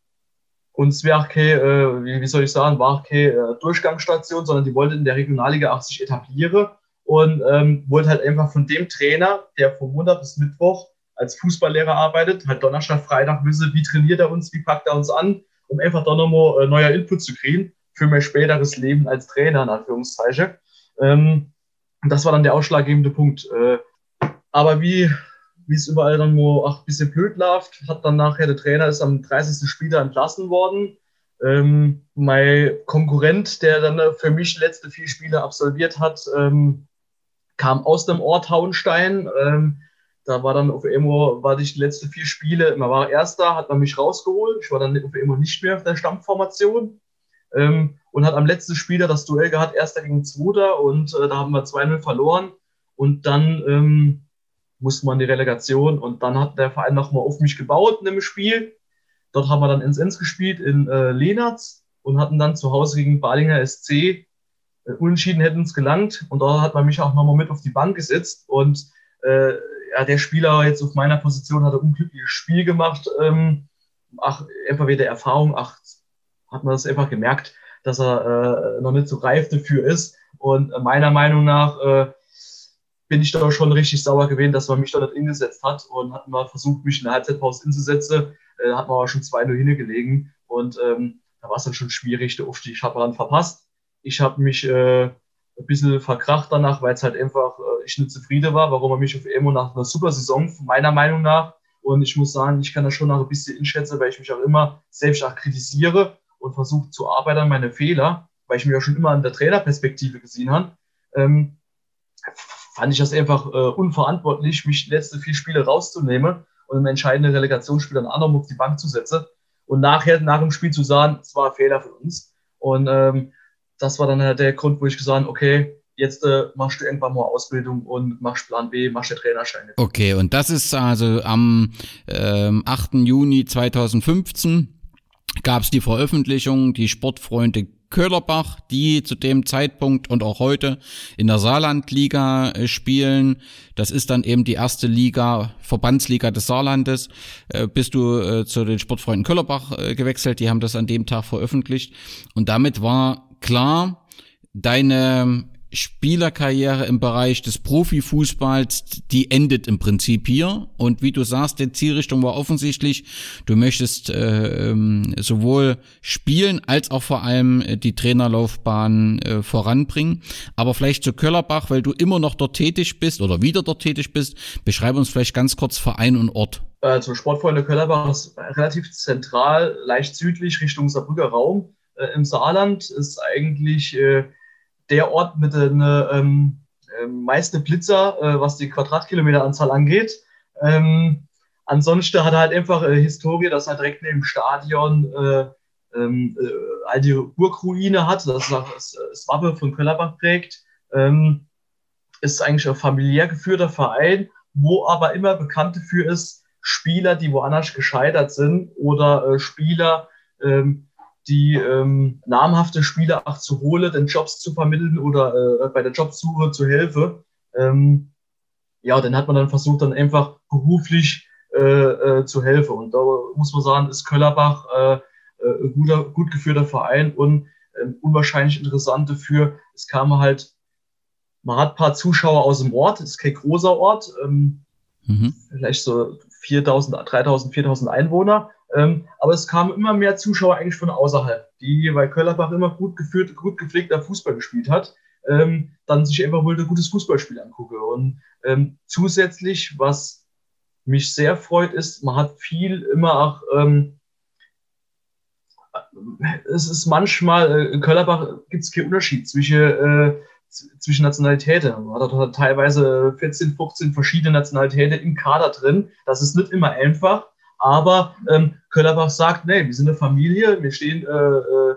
und es wäre auch keine, äh, wie, wie, soll ich sagen, war auch keine äh, Durchgangsstation, sondern die wollten in der Regionalliga auch sich etablieren und ähm, wollte halt einfach von dem Trainer, der von Montag bis Mittwoch als Fußballlehrer arbeitet, halt Donnerstag, Freitag wissen, wie trainiert er uns, wie packt er uns an, um einfach da nochmal äh, neuer Input zu kriegen für mein späteres Leben als Trainer, in Anführungszeichen. Ähm, das war dann der ausschlaggebende Punkt. Äh, aber wie, wie es überall dann nur auch ein bisschen blöd läuft, hat dann nachher der Trainer ist am 30. Spieltag entlassen worden. Ähm, mein Konkurrent, der dann für mich letzte vier Spiele absolviert hat, ähm, kam aus dem Ort Hauenstein. Ähm, da war dann auf Emo, war ich die letzten vier Spiele, man war Erster, hat man mich rausgeholt. Ich war dann auf Emo nicht mehr auf der Stammformation ähm, und hat am letzten Spieler das Duell gehabt, erster gegen zweiter und äh, da haben wir 2-0 verloren und dann musste man die Relegation und dann hat der Verein nochmal auf mich gebaut in dem Spiel. Dort haben wir dann ins Ins gespielt in äh, Lehnertz und hatten dann zu Hause gegen Balinger SC äh, unentschieden hätten es gelangt und da hat man mich auch nochmal mit auf die Bank gesetzt und äh, ja, der Spieler jetzt auf meiner Position hat ein unglückliches Spiel gemacht. Ähm, ach, einfach wieder Erfahrung, ach, hat man das einfach gemerkt, dass er äh, noch nicht so reif dafür ist. Und meiner Meinung nach äh, bin ich da schon richtig sauer gewesen, dass man mich da nicht hingesetzt hat und hat mal versucht, mich in der Halbzeitpause hinzusetzen. Äh, hat man aber schon 2-0 hingelegen und ähm, da war es dann schon schwierig, der Aufstieg. Ich habe daran verpasst. Ich habe mich äh, ein bisschen verkracht danach, weil es halt einfach äh, ich nicht zufrieden war, warum er mich auf Emo nach einer super Saison, meiner Meinung nach, und ich muss sagen, ich kann das schon noch ein bisschen inschätzen, weil ich mich auch immer selbst auch kritisiere und versucht zu arbeiten an meine Fehler, weil ich mich ja schon immer an der Trainerperspektive gesehen habe, ähm, fand ich das einfach äh, unverantwortlich, mich die letzten vier Spiele rauszunehmen und im entscheidenden Relegationsspiel dann anderen auf die Bank zu setzen und nachher nach dem Spiel zu sagen, es war ein Fehler für uns. Und ähm, das war dann halt der Grund, wo ich gesagt habe, okay, jetzt äh, machst du irgendwann mal Ausbildung und machst Plan B, machst der Trainerschein. Okay, und das ist also am ähm, 8. Juni 2015 gab es die Veröffentlichung, die Sportfreunde Köhlerbach, die zu dem Zeitpunkt und auch heute in der Saarlandliga äh, spielen. Das ist dann eben die erste Liga, Verbandsliga des Saarlandes. Äh, bist du äh, zu den Sportfreunden Köhlerbach gewechselt, die haben das an dem Tag veröffentlicht. Und damit war klar, deine Spielerkarriere im Bereich des Profifußballs, die endet im Prinzip hier. Und wie du sagst, die Zielrichtung war offensichtlich, du möchtest äh, ähm, sowohl spielen als auch vor allem äh, die Trainerlaufbahn äh, voranbringen. Aber vielleicht zu Köllerbach, weil du immer noch dort tätig bist oder wieder dort tätig bist, beschreib uns vielleicht ganz kurz Verein und Ort. Also Sportfreunde Köllerbach ist relativ zentral, leicht südlich Richtung Saarbrücker Raum. Äh, Im Saarland ist eigentlich äh, der Ort mit den ähm, ähm, meisten Blitzer, äh, was die Quadratkilometeranzahl angeht. Ähm, ansonsten hat er halt einfach äh, Historie, dass er direkt neben dem Stadion äh, ähm, äh, all die Burgruine hat, das auch das, das Wappe von Köllerbach prägt. Ähm, ist eigentlich ein familiär geführter Verein, wo aber immer bekannt dafür ist, Spieler, die woanders gescheitert sind oder äh, Spieler, ähm, die ähm, namhafte Spieler auch zu holen, den Jobs zu vermitteln oder äh, bei der Jobsuche zu helfen. Ähm, ja, dann hat man dann versucht, dann einfach beruflich äh, äh, zu helfen. Und da muss man sagen, ist Köllerbach äh, äh, ein guter, gut geführter Verein und ähm, unwahrscheinlich interessant dafür. Es kam halt, man hat ein paar Zuschauer aus dem Ort, es ist kein großer Ort, ähm, mhm. vielleicht so 4000, 3000, 4000 Einwohner. Ähm, aber es kamen immer mehr Zuschauer eigentlich von außerhalb, die, weil Köllerbach immer gut geführt, gut gepflegter Fußball gespielt hat, ähm, dann sich einfach wohl ein gutes Fußballspiel angucke. Und ähm, zusätzlich, was mich sehr freut, ist, man hat viel immer auch, ähm, es ist manchmal, äh, in Köllerbach gibt es keinen Unterschied zwischen, äh, zwischen Nationalitäten. Man hat teilweise 14, 15 verschiedene Nationalitäten im Kader drin. Das ist nicht immer einfach, aber ähm, Köllerbach sagt, nee, wir sind eine Familie, wir stehen äh, äh,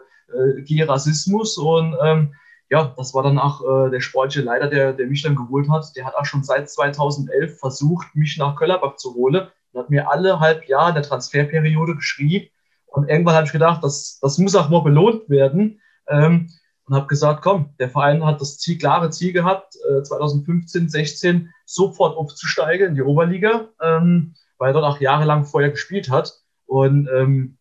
äh gegen Rassismus und ähm, ja, das war dann auch äh, der sportliche Leiter, der, der mich dann geholt hat. Der hat auch schon seit 2011 versucht, mich nach Köllerbach zu holen und hat mir alle halb Jahr in der Transferperiode geschrieben. Und irgendwann habe ich gedacht, das, das muss auch mal belohnt werden. Ähm, und habe gesagt, komm, der Verein hat das Ziel, klare Ziel gehabt, äh, 2015, 16 sofort aufzusteigen in die Oberliga, ähm, weil er dort auch jahrelang vorher gespielt hat. Und ähm,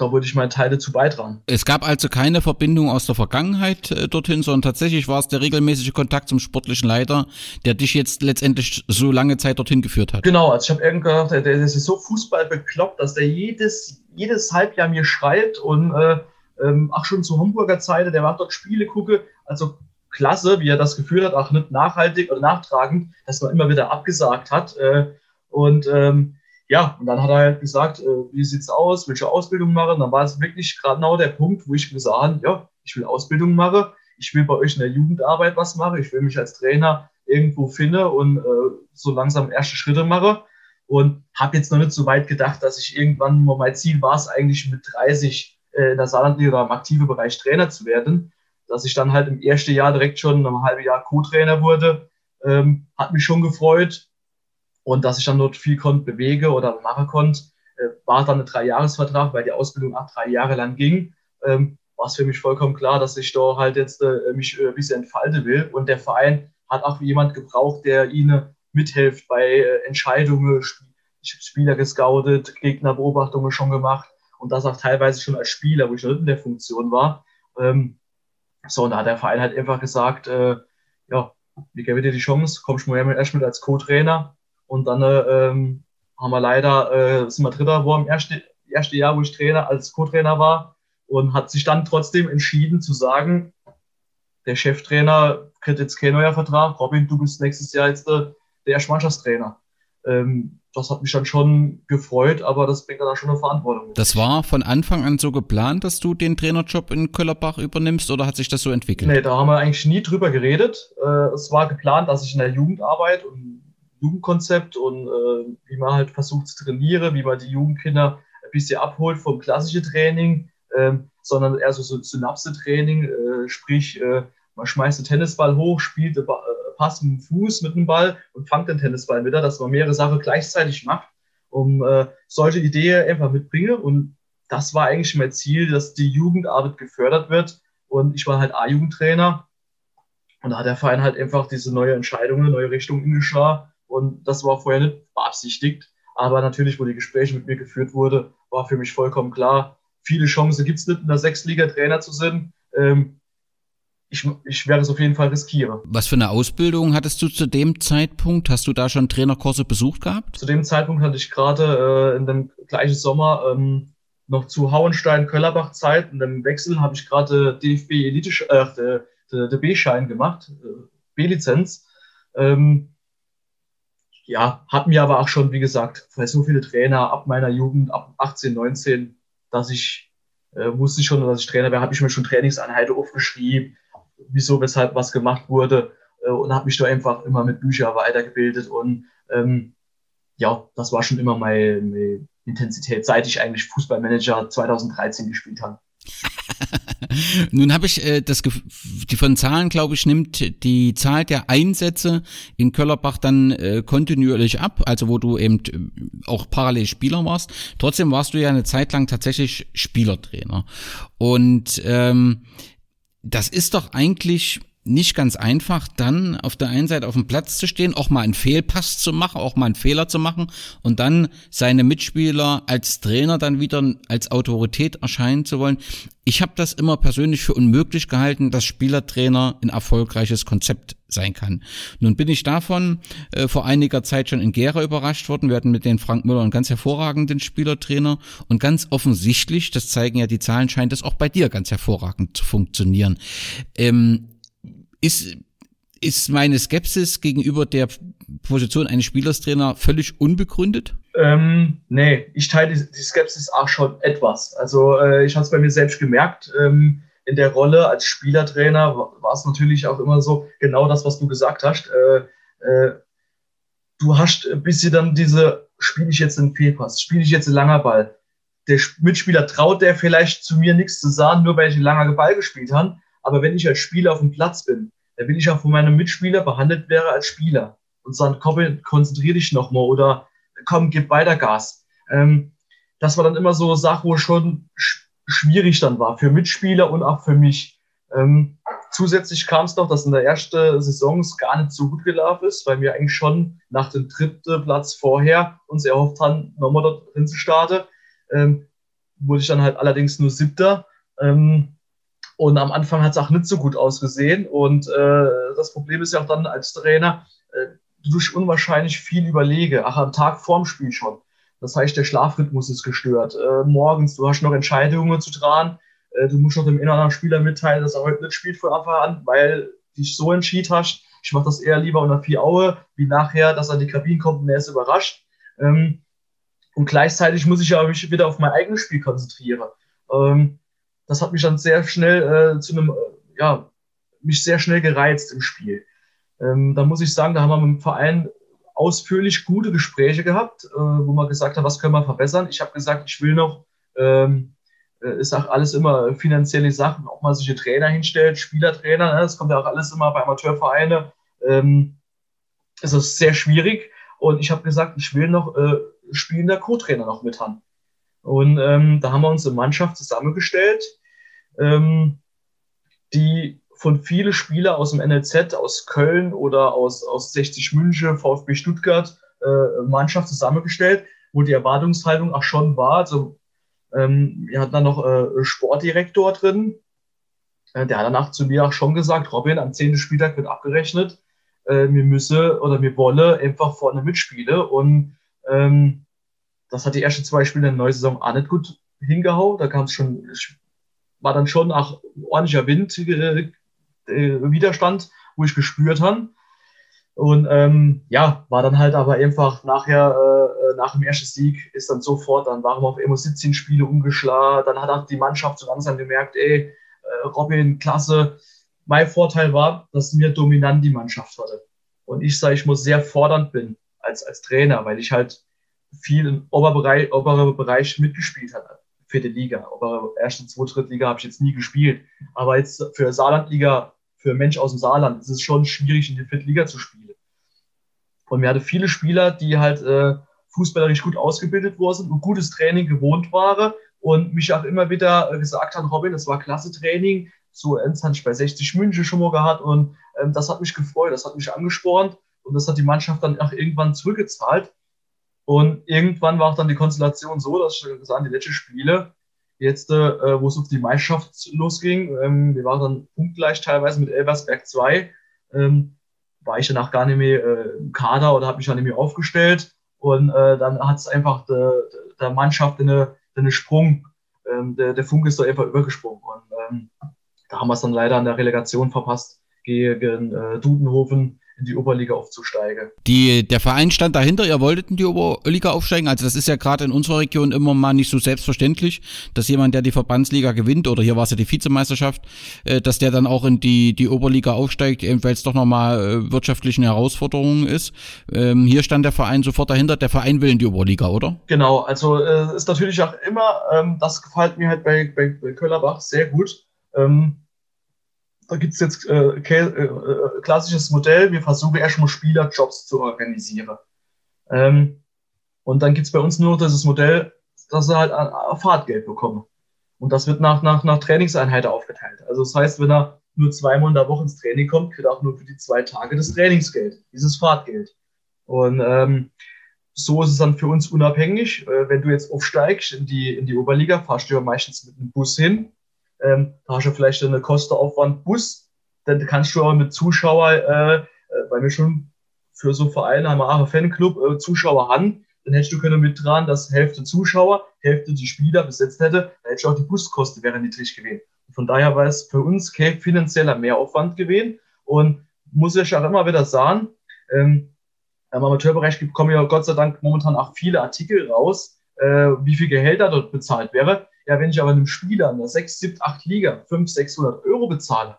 da würde ich meinen Teil dazu beitragen. Es gab also keine Verbindung aus der Vergangenheit äh, dorthin, sondern tatsächlich war es der regelmäßige Kontakt zum sportlichen Leiter, der dich jetzt letztendlich so lange Zeit dorthin geführt hat. Genau, also ich habe irgendwie gedacht, der, der ist so Fußball bekloppt, dass der jedes, jedes Halbjahr mir schreibt und äh, ähm, auch schon zu Hamburger Zeiten, der macht dort Spiele, gucke, also klasse, wie er das geführt hat, auch nicht nachhaltig oder nachtragend, dass man immer wieder abgesagt hat. Äh, und ähm, ja, und dann hat er halt gesagt, äh, wie sieht's aus, welche Ausbildung machen. Dann war es wirklich gerade genau der Punkt, wo ich gesagt habe, ja, ich will Ausbildung machen, ich will bei euch in der Jugendarbeit was machen, ich will mich als Trainer irgendwo finden und äh, so langsam erste Schritte mache. Und habe jetzt noch nicht so weit gedacht, dass ich irgendwann mal mein Ziel war es eigentlich mit 30 äh, in der Saarlandliga oder im aktiven Bereich Trainer zu werden. Dass ich dann halt im ersten Jahr direkt schon ein halbes Jahr Co-Trainer wurde, ähm, hat mich schon gefreut und dass ich dann dort viel konnte bewege oder machen konnte, äh, war dann ein Dreijahresvertrag, weil die Ausbildung auch drei Jahre lang ging. Ähm, war es für mich vollkommen klar, dass ich da halt jetzt äh, mich äh, ein bisschen entfalten will. Und der Verein hat auch jemand gebraucht, der ihnen mithilft bei äh, Entscheidungen. Ich habe Spieler gescoutet, Gegnerbeobachtungen schon gemacht und das auch teilweise schon als Spieler, wo ich noch in der Funktion war. Ähm, so, und da hat der Verein halt einfach gesagt, äh, ja, wie gebe dir die Chance, kommst du mal erst mit als Co-Trainer und dann ähm, haben wir leider, äh, sind wir Dritter geworden im ersten, erste Jahr, wo ich Trainer als Co-Trainer war und hat sich dann trotzdem entschieden zu sagen, der Cheftrainer kriegt jetzt kein neuer Vertrag. Robin, du bist nächstes Jahr jetzt der, der erste Mannschaftstrainer. Ähm, das hat mich dann schon gefreut, aber das bringt dann auch schon eine Verantwortung. Das war von Anfang an so geplant, dass du den Trainerjob in Köllerbach übernimmst oder hat sich das so entwickelt? Nee, da haben wir eigentlich nie drüber geredet. Äh, es war geplant, dass ich in der Jugendarbeit und Jugendkonzept und äh, wie man halt versucht zu trainieren, wie man die Jugendkinder ein bisschen abholt vom klassischen Training, ähm, sondern eher so, so Synapse-Training, äh, sprich, äh, man schmeißt den Tennisball hoch, spielt den ba äh, Pass mit dem Fuß mit dem Ball und fangt den Tennisball wieder, dass man mehrere Sachen gleichzeitig macht, um äh, solche Ideen einfach mitbringen. Und das war eigentlich mein Ziel, dass die Jugendarbeit gefördert wird. Und ich war halt A-Jugendtrainer. Und da hat der Verein halt einfach diese neue Entscheidungen, neue Richtungen eingeschlagen und das war vorher nicht beabsichtigt. Aber natürlich, wo die Gespräche mit mir geführt wurde, war für mich vollkommen klar, viele Chancen gibt es nicht, in der Sechsliga Trainer zu sein. Ähm, ich, ich werde es auf jeden Fall riskieren. Was für eine Ausbildung hattest du zu dem Zeitpunkt? Hast du da schon Trainerkurse besucht gehabt? Zu dem Zeitpunkt hatte ich gerade äh, in dem gleichen Sommer ähm, noch zu Hauenstein-Köllerbach Zeit. In dem Wechsel habe ich gerade DFB Elite, äh, der B-Schein gemacht, äh, B-Lizenz. Ähm, ja, hat mir aber auch schon, wie gesagt, weil so viele Trainer ab meiner Jugend, ab 18, 19, dass ich äh, wusste schon, dass ich Trainer wäre, habe ich mir schon Trainingseinheiten aufgeschrieben, wieso, weshalb was gemacht wurde äh, und habe mich da einfach immer mit Büchern weitergebildet und ähm, ja, das war schon immer meine, meine Intensität, seit ich eigentlich Fußballmanager 2013 gespielt habe. Nun habe ich äh, das die von Zahlen, glaube ich, nimmt die Zahl der Einsätze in Köllerbach dann äh, kontinuierlich ab, also wo du eben äh, auch parallel Spieler warst. Trotzdem warst du ja eine Zeit lang tatsächlich Spielertrainer. Und ähm, das ist doch eigentlich nicht ganz einfach, dann auf der einen Seite auf dem Platz zu stehen, auch mal einen Fehlpass zu machen, auch mal einen Fehler zu machen und dann seine Mitspieler als Trainer dann wieder als Autorität erscheinen zu wollen. Ich habe das immer persönlich für unmöglich gehalten, dass Spielertrainer ein erfolgreiches Konzept sein kann. Nun bin ich davon äh, vor einiger Zeit schon in Gera überrascht worden. Wir hatten mit den Frank Müller einen ganz hervorragenden Spielertrainer und ganz offensichtlich, das zeigen ja die Zahlen, scheint es auch bei dir ganz hervorragend zu funktionieren. Ähm, ist, ist meine Skepsis gegenüber der Position eines Spielerstrainer völlig unbegründet? Ähm, nee, ich teile die, die Skepsis auch schon etwas. Also äh, ich habe es bei mir selbst gemerkt. Ähm, in der Rolle als Spielertrainer war es natürlich auch immer so, genau das, was du gesagt hast. Äh, äh, du hast bis sie dann diese, spiele ich jetzt einen Fehlpass, spiele ich jetzt einen langer Ball. Der Mitspieler traut der vielleicht zu mir nichts zu sagen, nur weil ich einen langen Ball gespielt habe. Aber wenn ich als Spieler auf dem Platz bin, dann will ich auch von meinem Mitspieler behandelt werden als Spieler. Und sagen, komm, konzentrier dich nochmal oder komm, gib weiter Gas. Ähm, das war dann immer so eine Sache, wo schon sch schwierig dann war für Mitspieler und auch für mich. Ähm, zusätzlich kam es noch, dass in der ersten Saison es gar nicht so gut gelaufen ist, weil wir eigentlich schon nach dem dritten Platz vorher uns erhofft haben, nochmal dort drin zu starten. Ähm, wurde ich dann halt allerdings nur siebter. Ähm, und am Anfang hat es auch nicht so gut ausgesehen. Und äh, das Problem ist ja auch dann als Trainer, äh, du durch unwahrscheinlich viel überlege, ach, am Tag vorm Spiel schon. Das heißt, der Schlafrhythmus ist gestört. Äh, morgens, du hast noch Entscheidungen zu tragen. Äh, du musst noch dem inneren Spieler mitteilen, dass er heute nicht spielt von Anfang an, weil dich so entschieden hast. Ich mache das eher lieber unter vier Aue, wie nachher, dass er in die Kabine kommt und er ist überrascht. Ähm, und gleichzeitig muss ich ja mich wieder auf mein eigenes Spiel konzentrieren. Ähm, das hat mich dann sehr schnell äh, zu einem, äh, ja, mich sehr schnell gereizt im Spiel. Ähm, da muss ich sagen, da haben wir mit dem Verein ausführlich gute Gespräche gehabt, äh, wo man gesagt hat, was können wir verbessern. Ich habe gesagt, ich will noch, ähm, äh, ist auch alles immer finanzielle Sachen, ob man sich einen Trainer hinstellt, Spielertrainer, ne, das kommt ja auch alles immer bei Amateurvereinen. Ähm, ist das sehr schwierig. Und ich habe gesagt, ich will noch äh, spielender Co-Trainer noch mit haben. Und ähm, da haben wir uns eine Mannschaft zusammengestellt, ähm, die von vielen Spielern aus dem NLZ, aus Köln oder aus, aus 60 München, VfB Stuttgart, äh, Mannschaft zusammengestellt, wo die Erwartungshaltung auch schon war. Also, ähm, wir hatten dann noch äh, Sportdirektor drin, äh, der hat danach zu mir auch schon gesagt, Robin, am 10. Spieltag wird abgerechnet, äh, wir müssen oder wir wollen einfach vorne mitspielen und ähm, das hat die ersten zwei Spiele in der neuen Saison auch nicht gut hingehauen. Da kam es schon, war dann schon auch ordentlicher Wind, äh, Widerstand, wo ich gespürt habe. Und ähm, ja, war dann halt aber einfach nachher, äh, nach dem ersten Sieg, ist dann sofort, dann waren wir auf immer 17 Spiele umgeschlagen. Dann hat auch die Mannschaft so langsam gemerkt, ey, äh, Robin, klasse. Mein Vorteil war, dass mir dominant die Mannschaft hatte. Und ich sage, ich muss sehr fordernd bin als, als Trainer, weil ich halt viel im Oberbereich, obere Bereich mitgespielt hat vierte Liga. Aber erste, zweite, dritte Liga habe ich jetzt nie gespielt. Aber jetzt für Saarlandliga, für Mensch aus dem Saarland, ist es schon schwierig, in die vierte Liga zu spielen. Und wir hatten viele Spieler, die halt äh, fußballerisch gut ausgebildet wurden und gutes Training gewohnt waren und mich auch immer wieder gesagt haben, Robin, das war klasse Training, so eins habe ich bei 60 München schon mal gehabt und ähm, das hat mich gefreut, das hat mich angespornt und das hat die Mannschaft dann auch irgendwann zurückgezahlt. Und irgendwann war auch dann die Konstellation so, dass ich gesagt die letzten Spiele, jetzt, äh, wo es auf die Meisterschaft losging, ähm, wir waren dann punktgleich teilweise mit Elversberg 2, ähm, war ich danach gar nicht mehr äh, im Kader oder habe mich dann nicht mehr aufgestellt. Und äh, dann hat es einfach der, der Mannschaft eine, eine Sprung, ähm, der, der Funk ist da einfach übergesprungen. Und ähm, da haben wir es dann leider an der Relegation verpasst gegen äh, Dudenhofen in die Oberliga aufzusteigen. Die, der Verein stand dahinter, ihr wolltet in die Oberliga aufsteigen. Also das ist ja gerade in unserer Region immer mal nicht so selbstverständlich, dass jemand, der die Verbandsliga gewinnt, oder hier war es ja die Vizemeisterschaft, äh, dass der dann auch in die, die Oberliga aufsteigt, weil es doch nochmal äh, wirtschaftlichen Herausforderungen ist. Ähm, hier stand der Verein sofort dahinter, der Verein will in die Oberliga, oder? Genau, also äh, ist natürlich auch immer, ähm, das gefällt mir halt bei, bei, bei Köllerbach sehr gut. Ähm, da gibt es jetzt äh, äh, klassisches Modell, wir versuchen erstmal Spielerjobs zu organisieren. Ähm, und dann gibt es bei uns nur dieses Modell, dass sie halt ein Fahrtgeld bekommen. Und das wird nach, nach, nach Trainingseinheiten aufgeteilt. Also das heißt, wenn er nur zweimal in der Woche ins Training kommt, kriegt er auch nur für die zwei Tage das Trainingsgeld, dieses Fahrtgeld. Und ähm, so ist es dann für uns unabhängig. Äh, wenn du jetzt aufsteigst in die, in die Oberliga, fahrst du ja meistens mit einem Bus hin. Ähm, da hast du vielleicht eine Kostenaufwand Bus. Dann kannst du aber mit Zuschauer, äh, äh, weil wir schon für so Vereine haben wir auch Fanclub, äh, Zuschauer haben, dann hättest du können mit dran, dass Hälfte Zuschauer, Hälfte die Spieler besetzt hätte, dann hättest du auch die Buskosten wären niedrig gewesen. Von daher war es für uns kein finanzieller Mehraufwand gewesen und muss ich auch immer wieder sagen, ähm, im Amateurbereich kommen ja Gott sei Dank momentan auch viele Artikel raus, äh, wie viel Gehälter dort bezahlt wäre. Ja, wenn ich aber einem Spieler in der 6, 7, 8 Liga 500, 600 Euro bezahle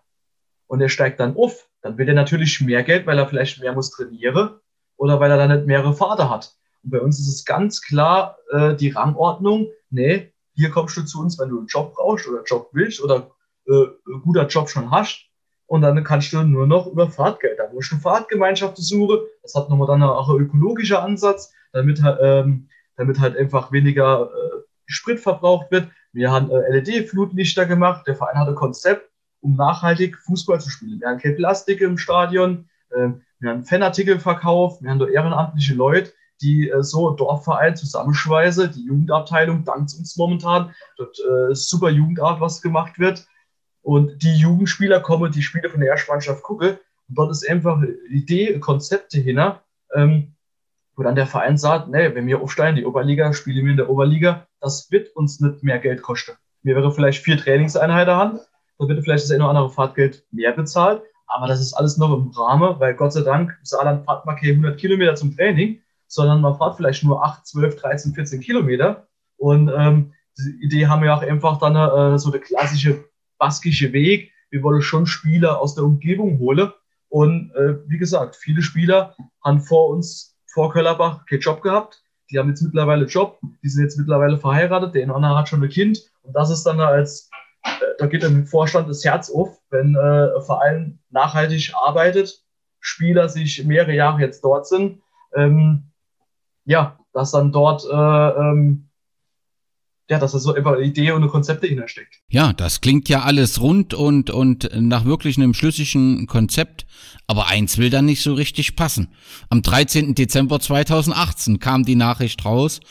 und er steigt dann auf, dann wird er natürlich mehr Geld, weil er vielleicht mehr muss trainieren oder weil er dann nicht mehrere Vater hat. Und bei uns ist es ganz klar äh, die Rangordnung, nee, hier kommst du zu uns, wenn du einen Job brauchst oder einen Job willst oder äh, einen guter Job schon hast. Und dann kannst du nur noch über Fahrtgeld, da musst du Fahrtgemeinschaften suchen. Das hat nochmal dann auch ein ökologischer Ansatz, damit, ähm, damit halt einfach weniger äh, Sprit verbraucht wird. Wir haben äh, LED-Flutlichter gemacht. Der Verein hatte Konzept, um nachhaltig Fußball zu spielen. Wir haben kein Plastik im Stadion. Äh, wir haben Fanartikel verkauft. Wir haben da ehrenamtliche Leute, die äh, so Dorfverein zusammenschweiße, die Jugendabteilung dankt uns momentan. Dort äh, super Jugendart, was gemacht wird. Und die Jugendspieler kommen, die Spiele von der Erstmannschaft gucken. Und dort ist einfach Idee, Konzepte ähm, wo dann der Verein sagt, nee, wenn wir aufsteigen, die Oberliga, spielen wir in der Oberliga, das wird uns nicht mehr Geld kosten. Wir wäre vielleicht vier Trainingseinheiten haben, dann wird vielleicht das eine oder andere Fahrtgeld mehr bezahlt, aber das ist alles noch im Rahmen, weil Gott sei Dank, Saarland fahrt man keine 100 Kilometer zum Training, sondern man fährt vielleicht nur 8, 12, 13, 14 Kilometer. Und ähm, die Idee haben wir auch einfach dann äh, so der klassische baskische Weg. Wir wollen schon Spieler aus der Umgebung holen. Und äh, wie gesagt, viele Spieler haben vor uns, vor Köllerbach, keinen Job gehabt. Die haben jetzt mittlerweile Job, die sind jetzt mittlerweile verheiratet, der andere hat schon ein Kind. Und das ist dann als, äh, da geht im Vorstand das Herz auf, wenn äh, ein Verein nachhaltig arbeitet, Spieler sich mehrere Jahre jetzt dort sind. Ähm, ja, dass dann dort, äh, ähm, ja, dass da so einfach eine Idee und eine Konzepte hintersteckt. Ja, das klingt ja alles rund und, und nach wirklich einem schlüssigen Konzept. Aber eins will dann nicht so richtig passen. Am 13. Dezember 2018 kam die Nachricht raus,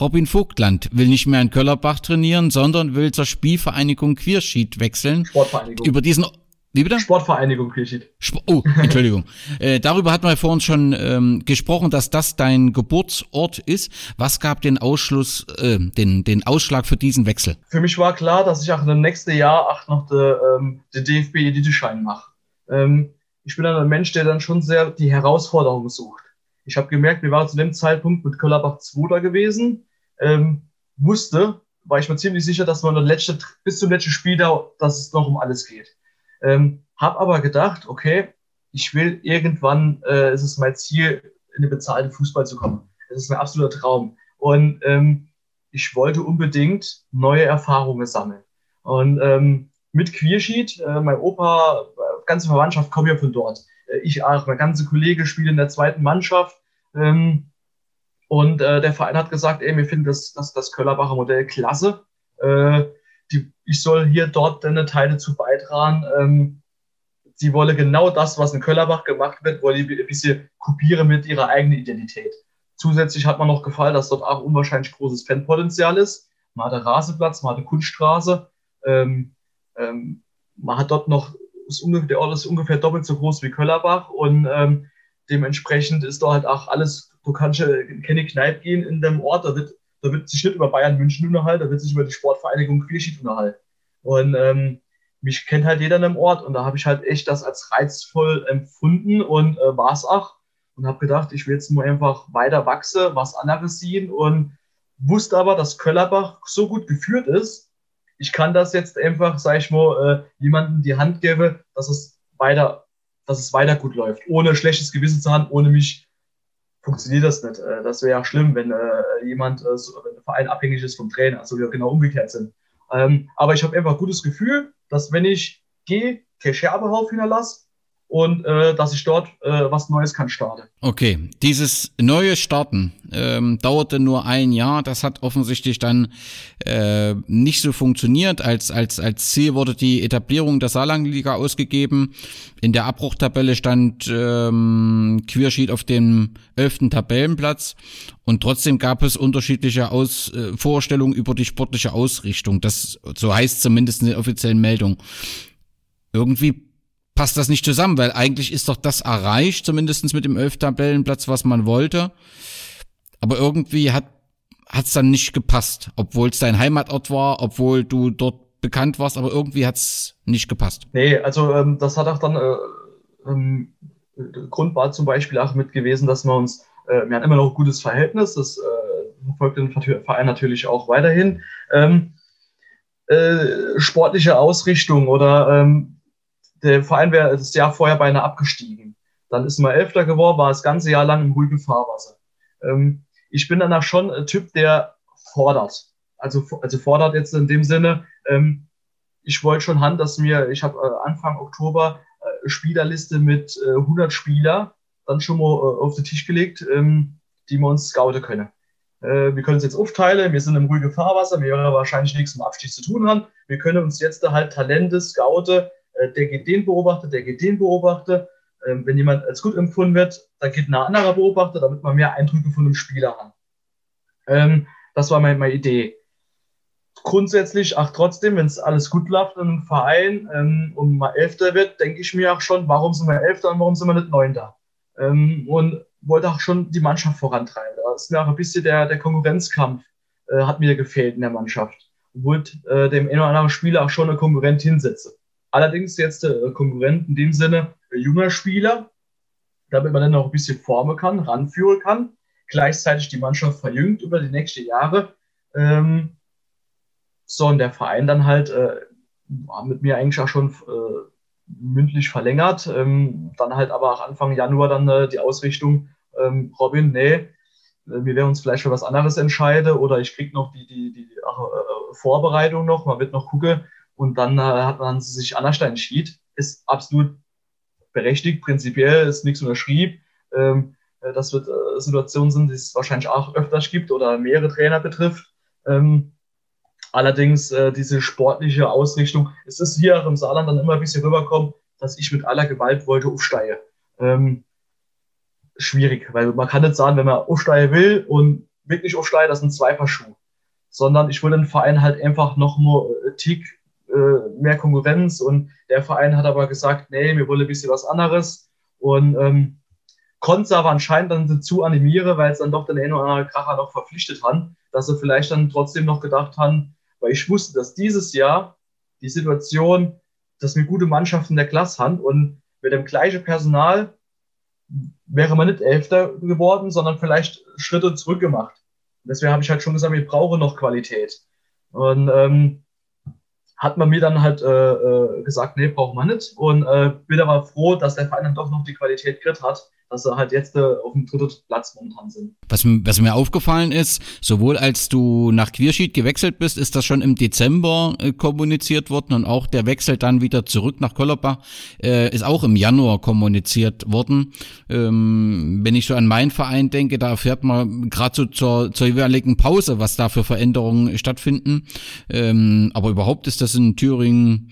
Robin Vogtland will nicht mehr in Köllerbach trainieren, sondern will zur Spielvereinigung Queersheet wechseln. Sportvereinigung. Über diesen wie bitte? Sportvereinigung Queersheet. Sp oh, Entschuldigung. äh, darüber hatten wir vor uns schon ähm, gesprochen, dass das dein Geburtsort ist. Was gab den Ausschluss, äh, den, den Ausschlag für diesen Wechsel? Für mich war klar, dass ich auch im nächsten Jahr auch noch den ähm, de DFB-Elite-Schein mache. Ähm, ich bin dann ein Mensch, der dann schon sehr die Herausforderung sucht. Ich habe gemerkt, wir waren zu dem Zeitpunkt mit Köllerbach 2 da gewesen, ähm, wusste, war ich mir ziemlich sicher, dass man letzte, bis zum letzten Spiel da, dass es noch um alles geht ähm, habe aber gedacht, okay, ich will irgendwann, äh, es ist mein Ziel, in den bezahlten Fußball zu kommen. Das ist mein absoluter Traum. Und ähm, ich wollte unbedingt neue Erfahrungen sammeln. Und ähm, mit Queersheet, äh, mein Opa, äh, ganze Verwandtschaft kommen ja von dort. Äh, ich auch, mein ganzer Kollege spielt in der zweiten Mannschaft. Ähm, und äh, der Verein hat gesagt, ey, wir finden das, das, das Köllerbacher Modell klasse. Äh, die, ich soll hier dort deine Teile zu beitragen. Ähm, sie wolle genau das, was in Köllerbach gemacht wird, wolle ein bisschen kopieren mit ihrer eigenen Identität. Zusätzlich hat man noch gefallen, dass dort auch unwahrscheinlich großes Fanpotenzial ist. Man hat einen Rasenplatz, man hat eine Kunststraße. Ähm, ähm, man hat dort noch, ist ungefähr, der Ort ist ungefähr doppelt so groß wie Köllerbach und ähm, dementsprechend ist dort halt auch alles, du kannst in keine Kneipe gehen in dem Ort, da wird da wird sich nicht über Bayern München unterhalten, da wird sich über die Sportvereinigung Queersheet unterhalten. Und ähm, mich kennt halt jeder in dem Ort und da habe ich halt echt das als reizvoll empfunden und äh, war es auch. Und habe gedacht, ich will jetzt nur einfach weiter wachsen, was anderes sehen und wusste aber, dass Köllerbach so gut geführt ist, ich kann das jetzt einfach, sag ich mal, äh, jemandem die Hand geben, dass es weiter, dass es weiter gut läuft, ohne schlechtes Gewissen zu haben, ohne mich funktioniert das nicht. Äh, das wäre ja schlimm, wenn äh, jemand, äh, so, wenn der Verein abhängig ist vom Trainer, also wir genau umgekehrt sind. Ähm, aber ich habe einfach ein gutes Gefühl dass wenn ich gehe, kein Scherbehauf hinterlasse und äh, dass ich dort äh, was Neues kann starten. Okay, dieses neue Starten ähm, dauerte nur ein Jahr. Das hat offensichtlich dann äh, nicht so funktioniert. Als, als, als Ziel wurde die Etablierung der Saarlandliga ausgegeben. In der Abbruchtabelle stand ähm, Queersheet auf dem elften Tabellenplatz und trotzdem gab es unterschiedliche Aus, äh, Vorstellungen über die sportliche Ausrichtung. Das so heißt zumindest in der offiziellen Meldung. Irgendwie passt das nicht zusammen, weil eigentlich ist doch das erreicht, zumindest mit dem elf Tabellenplatz, was man wollte. Aber irgendwie hat es dann nicht gepasst, obwohl es dein Heimatort war, obwohl du dort bekannt warst, aber irgendwie hat es nicht gepasst. Nee, also ähm, das hat auch dann äh, ähm, Grund war zum Beispiel auch mit gewesen, dass wir uns, äh, wir haben immer noch ein gutes Verhältnis, das äh, verfolgt den Verein natürlich auch weiterhin. Ähm, äh, sportliche Ausrichtung oder ähm, der Verein wäre das Jahr vorher beinahe abgestiegen. Dann ist man Elfter geworden, war das ganze Jahr lang im ruhigen Fahrwasser. Ähm, ich bin danach schon ein Typ, der fordert. Also, also fordert jetzt in dem Sinne, ähm, ich wollte schon Hand, dass mir, ich habe äh, Anfang Oktober äh, Spielerliste mit äh, 100 Spieler dann schon mal äh, auf den Tisch gelegt, ähm, die wir uns scouten können. Äh, wir können es jetzt aufteilen, wir sind im ruhigen Fahrwasser, wir werden wahrscheinlich nichts mit Abstieg zu tun haben. Wir können uns jetzt halt Talente scouten, äh, der geht den Beobachter, der geht den Beobachter. Ähm, wenn jemand als gut empfunden wird, dann geht ein anderer Beobachter, damit man mehr Eindrücke von einem Spieler hat. Ähm, das war meine, meine Idee. Grundsätzlich, ach trotzdem, wenn es alles gut läuft in einem Verein ähm, und mal Elfter wird, denke ich mir auch schon, warum sind wir Elfter und warum sind wir nicht Neunter? Und wollte auch schon die Mannschaft vorantreiben. Da ist mir auch ein bisschen der, der Konkurrenzkampf, äh, hat mir gefehlt in der Mannschaft. Wollte äh, dem einen oder anderen Spieler auch schon eine Konkurrent hinsetzen. Allerdings jetzt der äh, Konkurrent in dem Sinne junger Spieler, damit man dann noch ein bisschen formen kann, ranführen kann, gleichzeitig die Mannschaft verjüngt über die nächsten Jahre. Ähm, so, und der Verein dann halt äh, mit mir eigentlich auch schon äh, mündlich verlängert. Ähm, dann halt aber auch Anfang Januar dann äh, die Ausrichtung, ähm, Robin, nee, äh, wir werden uns vielleicht für was anderes entscheiden oder ich kriege noch die, die, die ach, äh, Vorbereitung noch, man wird noch gucken, und dann äh, hat man sich anders entschieden. Ist absolut berechtigt, prinzipiell ist nichts unterschrieben. Ähm, äh, das wird äh, Situationen sind, die es wahrscheinlich auch öfters gibt oder mehrere Trainer betrifft. Ähm, allerdings äh, diese sportliche Ausrichtung, es ist hier auch im Saarland dann immer ein bisschen rüberkommen, dass ich mit aller Gewalt wollte aufsteigen. Ähm, schwierig, weil man kann nicht sagen, wenn man aufsteigen will und wirklich aufsteigen, das sind zwei Paar Schuhe. Sondern ich will den Verein halt einfach noch mal äh, Tick äh, mehr Konkurrenz und der Verein hat aber gesagt, nee, wir wollen ein bisschen was anderes und ähm, konnte aber anscheinend dann dazu animieren, weil es dann doch den einen oder anderen Kracher noch verpflichtet haben, dass sie vielleicht dann trotzdem noch gedacht haben, weil ich wusste, dass dieses Jahr die Situation, dass wir gute Mannschaften der Klasse haben und mit dem gleichen Personal wäre man nicht Elfter geworden, sondern vielleicht Schritte zurück gemacht. Deswegen habe ich halt schon gesagt, wir brauchen noch Qualität. Und ähm, hat man mir dann halt äh, äh, gesagt, nee, braucht man nicht. Und äh, bin aber froh, dass der Verein dann doch noch die Qualität gekriegt hat, dass sie halt jetzt äh, auf dem dritten Platz momentan sind. Was, was mir aufgefallen ist, sowohl als du nach Queersheet gewechselt bist, ist das schon im Dezember äh, kommuniziert worden und auch der Wechsel dann wieder zurück nach Kollerbach äh, ist auch im Januar kommuniziert worden. Ähm, wenn ich so an meinen Verein denke, da erfährt man gerade so zur, zur jeweiligen Pause, was da für Veränderungen stattfinden. Ähm, aber überhaupt ist das in Thüringen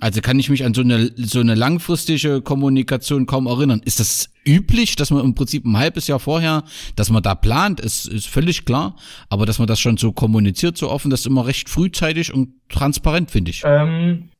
also kann ich mich an so eine, so eine langfristige Kommunikation kaum erinnern. Ist das üblich, dass man im Prinzip ein halbes Jahr vorher, dass man da plant, ist, ist völlig klar. Aber dass man das schon so kommuniziert, so offen, das ist immer recht frühzeitig und transparent, finde ich. Ähm,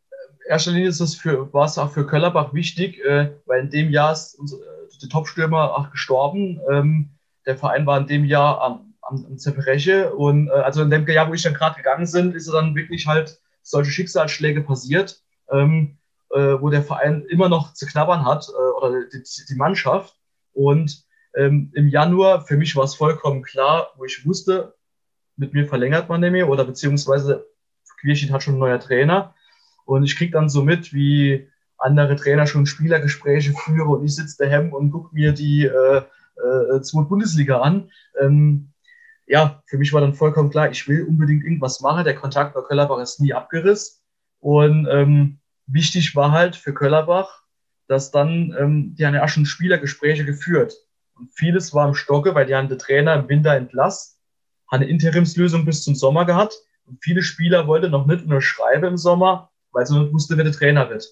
erster Linie ist es für, war es auch für Köllerbach wichtig, äh, weil in dem Jahr ist unser, der Topstürmer auch gestorben. Ähm, der Verein war in dem Jahr am, am, am Zerbrechen und äh, also in dem Jahr, wo ich dann gerade gegangen bin, ist er dann wirklich halt solche Schicksalsschläge passiert ähm, äh, wo der Verein immer noch zu knabbern hat äh, oder die, die, Mannschaft. Und ähm, im Januar, für mich war es vollkommen klar, wo ich wusste, mit mir verlängert man mehr oder beziehungsweise Quierschied hat schon einen neuer Trainer. Und ich kriege dann so mit, wie andere Trainer schon Spielergespräche führen und ich sitze daheim und gucke mir die äh, äh, zweite Bundesliga an. Ähm, ja, für mich war dann vollkommen klar, ich will unbedingt irgendwas machen. Der Kontakt bei Köllerbach ist nie abgerissen. Und ähm, wichtig war halt für Köllerbach, dass dann, ähm, die haben ja schon Spielergespräche geführt. Und vieles war im Stocke, weil die haben den Trainer im Winter entlassen, haben eine Interimslösung bis zum Sommer gehabt. Und viele Spieler wollten noch nicht unterschreiben im Sommer, weil sie nicht wussten, wer der Trainer wird.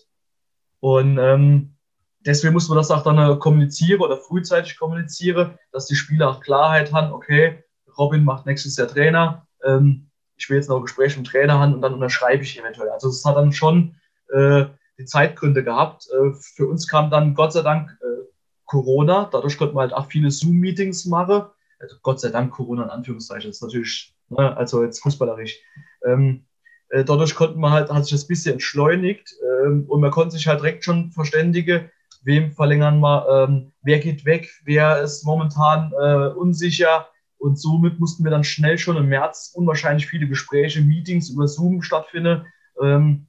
Und ähm, deswegen muss man das auch dann äh, kommunizieren oder frühzeitig kommunizieren, dass die Spieler auch Klarheit haben, okay, Robin macht nächstes Jahr Trainer, ähm, ich will jetzt noch ein Gespräch mit dem Trainer haben und dann unterschreibe ich eventuell. Also es hat dann schon äh, die Zeitgründe gehabt. Äh, für uns kam dann Gott sei Dank äh, Corona, dadurch konnten wir halt auch viele Zoom-Meetings machen. Also Gott sei Dank Corona in Anführungszeichen, das ist natürlich, ne, also jetzt fußballerisch. Ähm, äh, dadurch konnten wir halt, hat sich das ein bisschen entschleunigt ähm, und man konnte sich halt direkt schon verständigen, wem verlängern wir, ähm, wer geht weg, wer ist momentan äh, unsicher, und somit mussten wir dann schnell schon im März unwahrscheinlich viele Gespräche, Meetings über Zoom stattfinden. Ähm,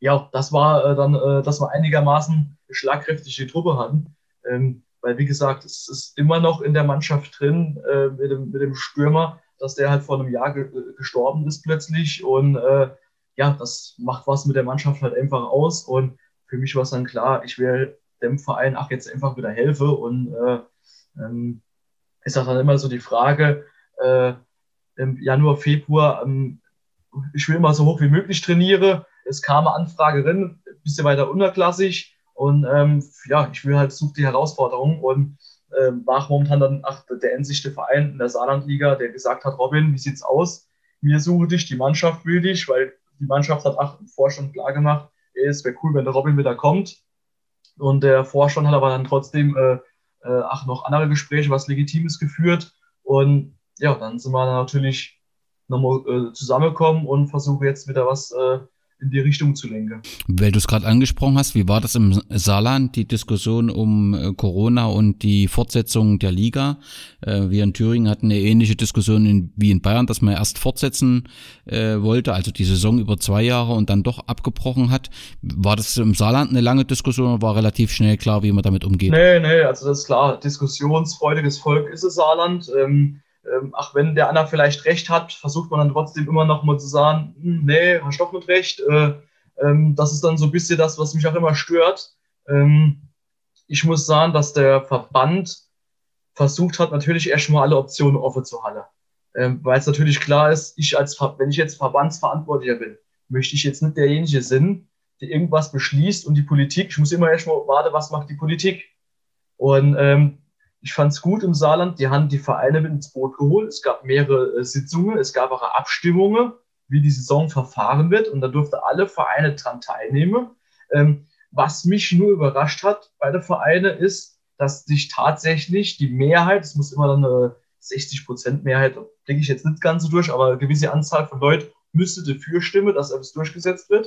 ja, das war äh, dann, äh, dass wir einigermaßen schlagkräftige Truppe hatten. Ähm, weil, wie gesagt, es ist immer noch in der Mannschaft drin äh, mit, dem, mit dem Stürmer, dass der halt vor einem Jahr ge gestorben ist plötzlich. Und äh, ja, das macht was mit der Mannschaft halt einfach aus. Und für mich war es dann klar, ich will dem Verein ach jetzt einfach wieder helfen und äh, ähm, ist auch dann immer so die Frage, äh, im Januar, Februar, ähm, ich will immer so hoch wie möglich trainiere. Es kam eine Anfrage rein, ein bisschen weiter unterklassig und ähm, ja, ich will halt suche die Herausforderung und äh, war momentan dann ach, der endsichte Verein in der Saarlandliga, der gesagt hat, Robin, wie sieht's aus? Wir suchen dich, die Mannschaft will dich, weil die Mannschaft hat ach, im Vorstand klar gemacht, es wäre cool, wenn der Robin wieder kommt. Und der Vorstand hat aber dann trotzdem äh, äh, ach, noch andere Gespräche, was Legitimes geführt. Und ja, dann sind wir natürlich nochmal äh, zusammengekommen und versuchen jetzt wieder was äh, in die Richtung zu lenken. Weil du es gerade angesprochen hast, wie war das im Saarland, die Diskussion um äh, Corona und die Fortsetzung der Liga? Äh, wir in Thüringen hatten eine ähnliche Diskussion wie in Bayern, dass man erst fortsetzen äh, wollte, also die Saison über zwei Jahre und dann doch abgebrochen hat. War das im Saarland eine lange Diskussion oder war relativ schnell klar, wie man damit umgeht? Nee, nee, also das ist klar. Diskussionsfreudiges Volk ist es Saarland. Ähm, ähm, ach, wenn der Anna vielleicht recht hat, versucht man dann trotzdem immer noch mal zu sagen, hm, nee, hast doch nicht recht. Äh, ähm, das ist dann so ein bisschen das, was mich auch immer stört. Ähm, ich muss sagen, dass der Verband versucht hat, natürlich erstmal alle Optionen offen zu halten. Ähm, weil es natürlich klar ist, ich als, wenn ich jetzt Verbandsverantwortlicher bin, möchte ich jetzt nicht derjenige sein, der irgendwas beschließt und die Politik, ich muss immer erstmal warten, was macht die Politik. Und ähm, ich fand es gut im Saarland, die haben die Vereine mit ins Boot geholt. Es gab mehrere äh, Sitzungen, es gab auch Abstimmungen, wie die Saison verfahren wird. Und da durften alle Vereine dran teilnehmen. Ähm, was mich nur überrascht hat bei den Vereinen ist, dass sich tatsächlich die Mehrheit, es muss immer dann eine 60 Prozent Mehrheit, denke ich jetzt nicht ganz so durch, aber eine gewisse Anzahl von Leuten müsste dafür stimmen, dass etwas durchgesetzt wird.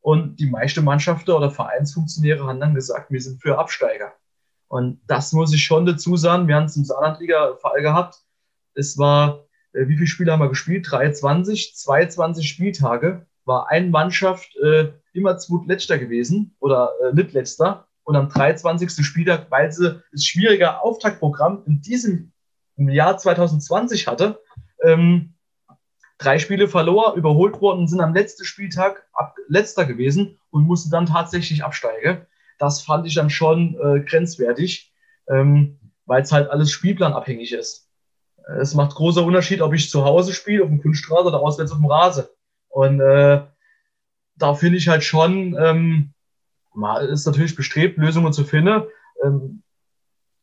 Und die meisten Mannschaften oder Vereinsfunktionäre haben dann gesagt, wir sind für Absteiger. Und das muss ich schon dazu sagen. Wir haben es im Saarlandliga-Fall gehabt. Es war, äh, wie viele Spiele haben wir gespielt? 23, 22 Spieltage. War eine Mannschaft äh, immer zweitletzter gewesen oder äh, nicht letzter. Und am 23. Spieltag, weil sie das schwierige Auftaktprogramm in diesem Jahr 2020 hatte, ähm, drei Spiele verloren, überholt worden, sind am letzten Spieltag ab, letzter gewesen und musste dann tatsächlich absteigen das fand ich dann schon äh, grenzwertig, ähm, weil es halt alles spielplanabhängig ist. Es macht großer Unterschied, ob ich zu Hause spiele, auf dem Kunststraße oder auswärts auf dem Rase. Und äh, da finde ich halt schon, ähm, man ist natürlich bestrebt, Lösungen zu finden. Ähm,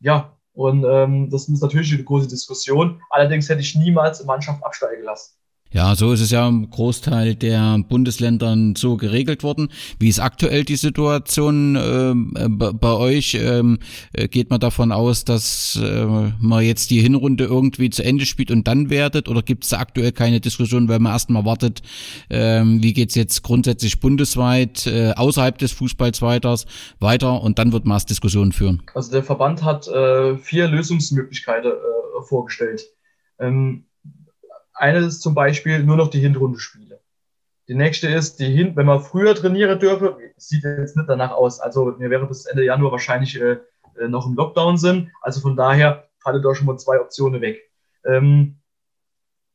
ja, und ähm, das ist natürlich eine große Diskussion. Allerdings hätte ich niemals eine Mannschaft absteigen lassen. Ja, so ist es ja im Großteil der Bundesländern so geregelt worden. Wie ist aktuell die Situation äh, bei euch? Ähm, äh, geht man davon aus, dass äh, man jetzt die Hinrunde irgendwie zu Ende spielt und dann wertet? Oder gibt es aktuell keine Diskussion, weil man erstmal wartet, äh, wie geht's jetzt grundsätzlich bundesweit, äh, außerhalb des Fußballs weiter, weiter und dann wird man erst Diskussionen führen? Also der Verband hat äh, vier Lösungsmöglichkeiten äh, vorgestellt. Ähm, eine ist zum Beispiel nur noch die Hinrundenspiele. Die nächste ist, die Hin wenn man früher trainieren dürfe, sieht jetzt nicht danach aus. Also mir wäre bis Ende Januar wahrscheinlich äh, äh, noch im Lockdown sind. Also von daher fallen da schon mal zwei Optionen weg. Ähm,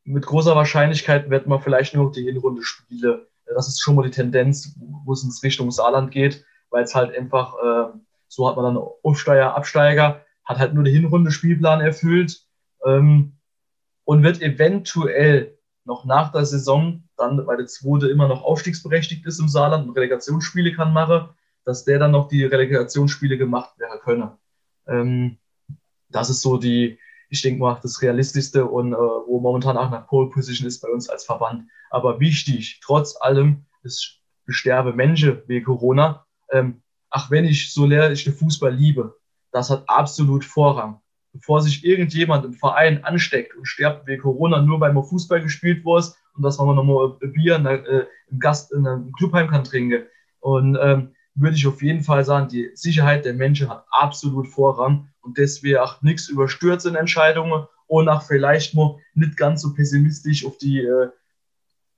mit großer Wahrscheinlichkeit wird man vielleicht nur noch die Hinrunde-Spiele das ist schon mal die Tendenz, wo es ins Richtung Saarland geht, weil es halt einfach, äh, so hat man dann Aufsteiger, Absteiger, hat halt nur den Hinrunde-Spielplan erfüllt ähm, und wird eventuell noch nach der Saison, dann, weil der zweite immer noch aufstiegsberechtigt ist im Saarland und Relegationsspiele kann machen, dass der dann noch die Relegationsspiele gemacht werden könne. Ähm, das ist so die, ich denke mal, das Realistischste und äh, wo momentan auch nach Pole Position ist bei uns als Verband. Aber wichtig, trotz allem, es sterbe Menschen wegen Corona. Ähm, ach, wenn ich so leer ich den Fußball liebe, das hat absolut Vorrang. Bevor sich irgendjemand im Verein ansteckt und stirbt wegen Corona, nur weil man Fußball gespielt wurde und dass man nochmal Bier in der, äh, im Gast in einem Clubheim kann trinken. Und ähm, würde ich auf jeden Fall sagen, die Sicherheit der Menschen hat absolut Vorrang und deswegen auch nichts überstürzt in Entscheidungen und auch vielleicht mal nicht ganz so pessimistisch auf die äh,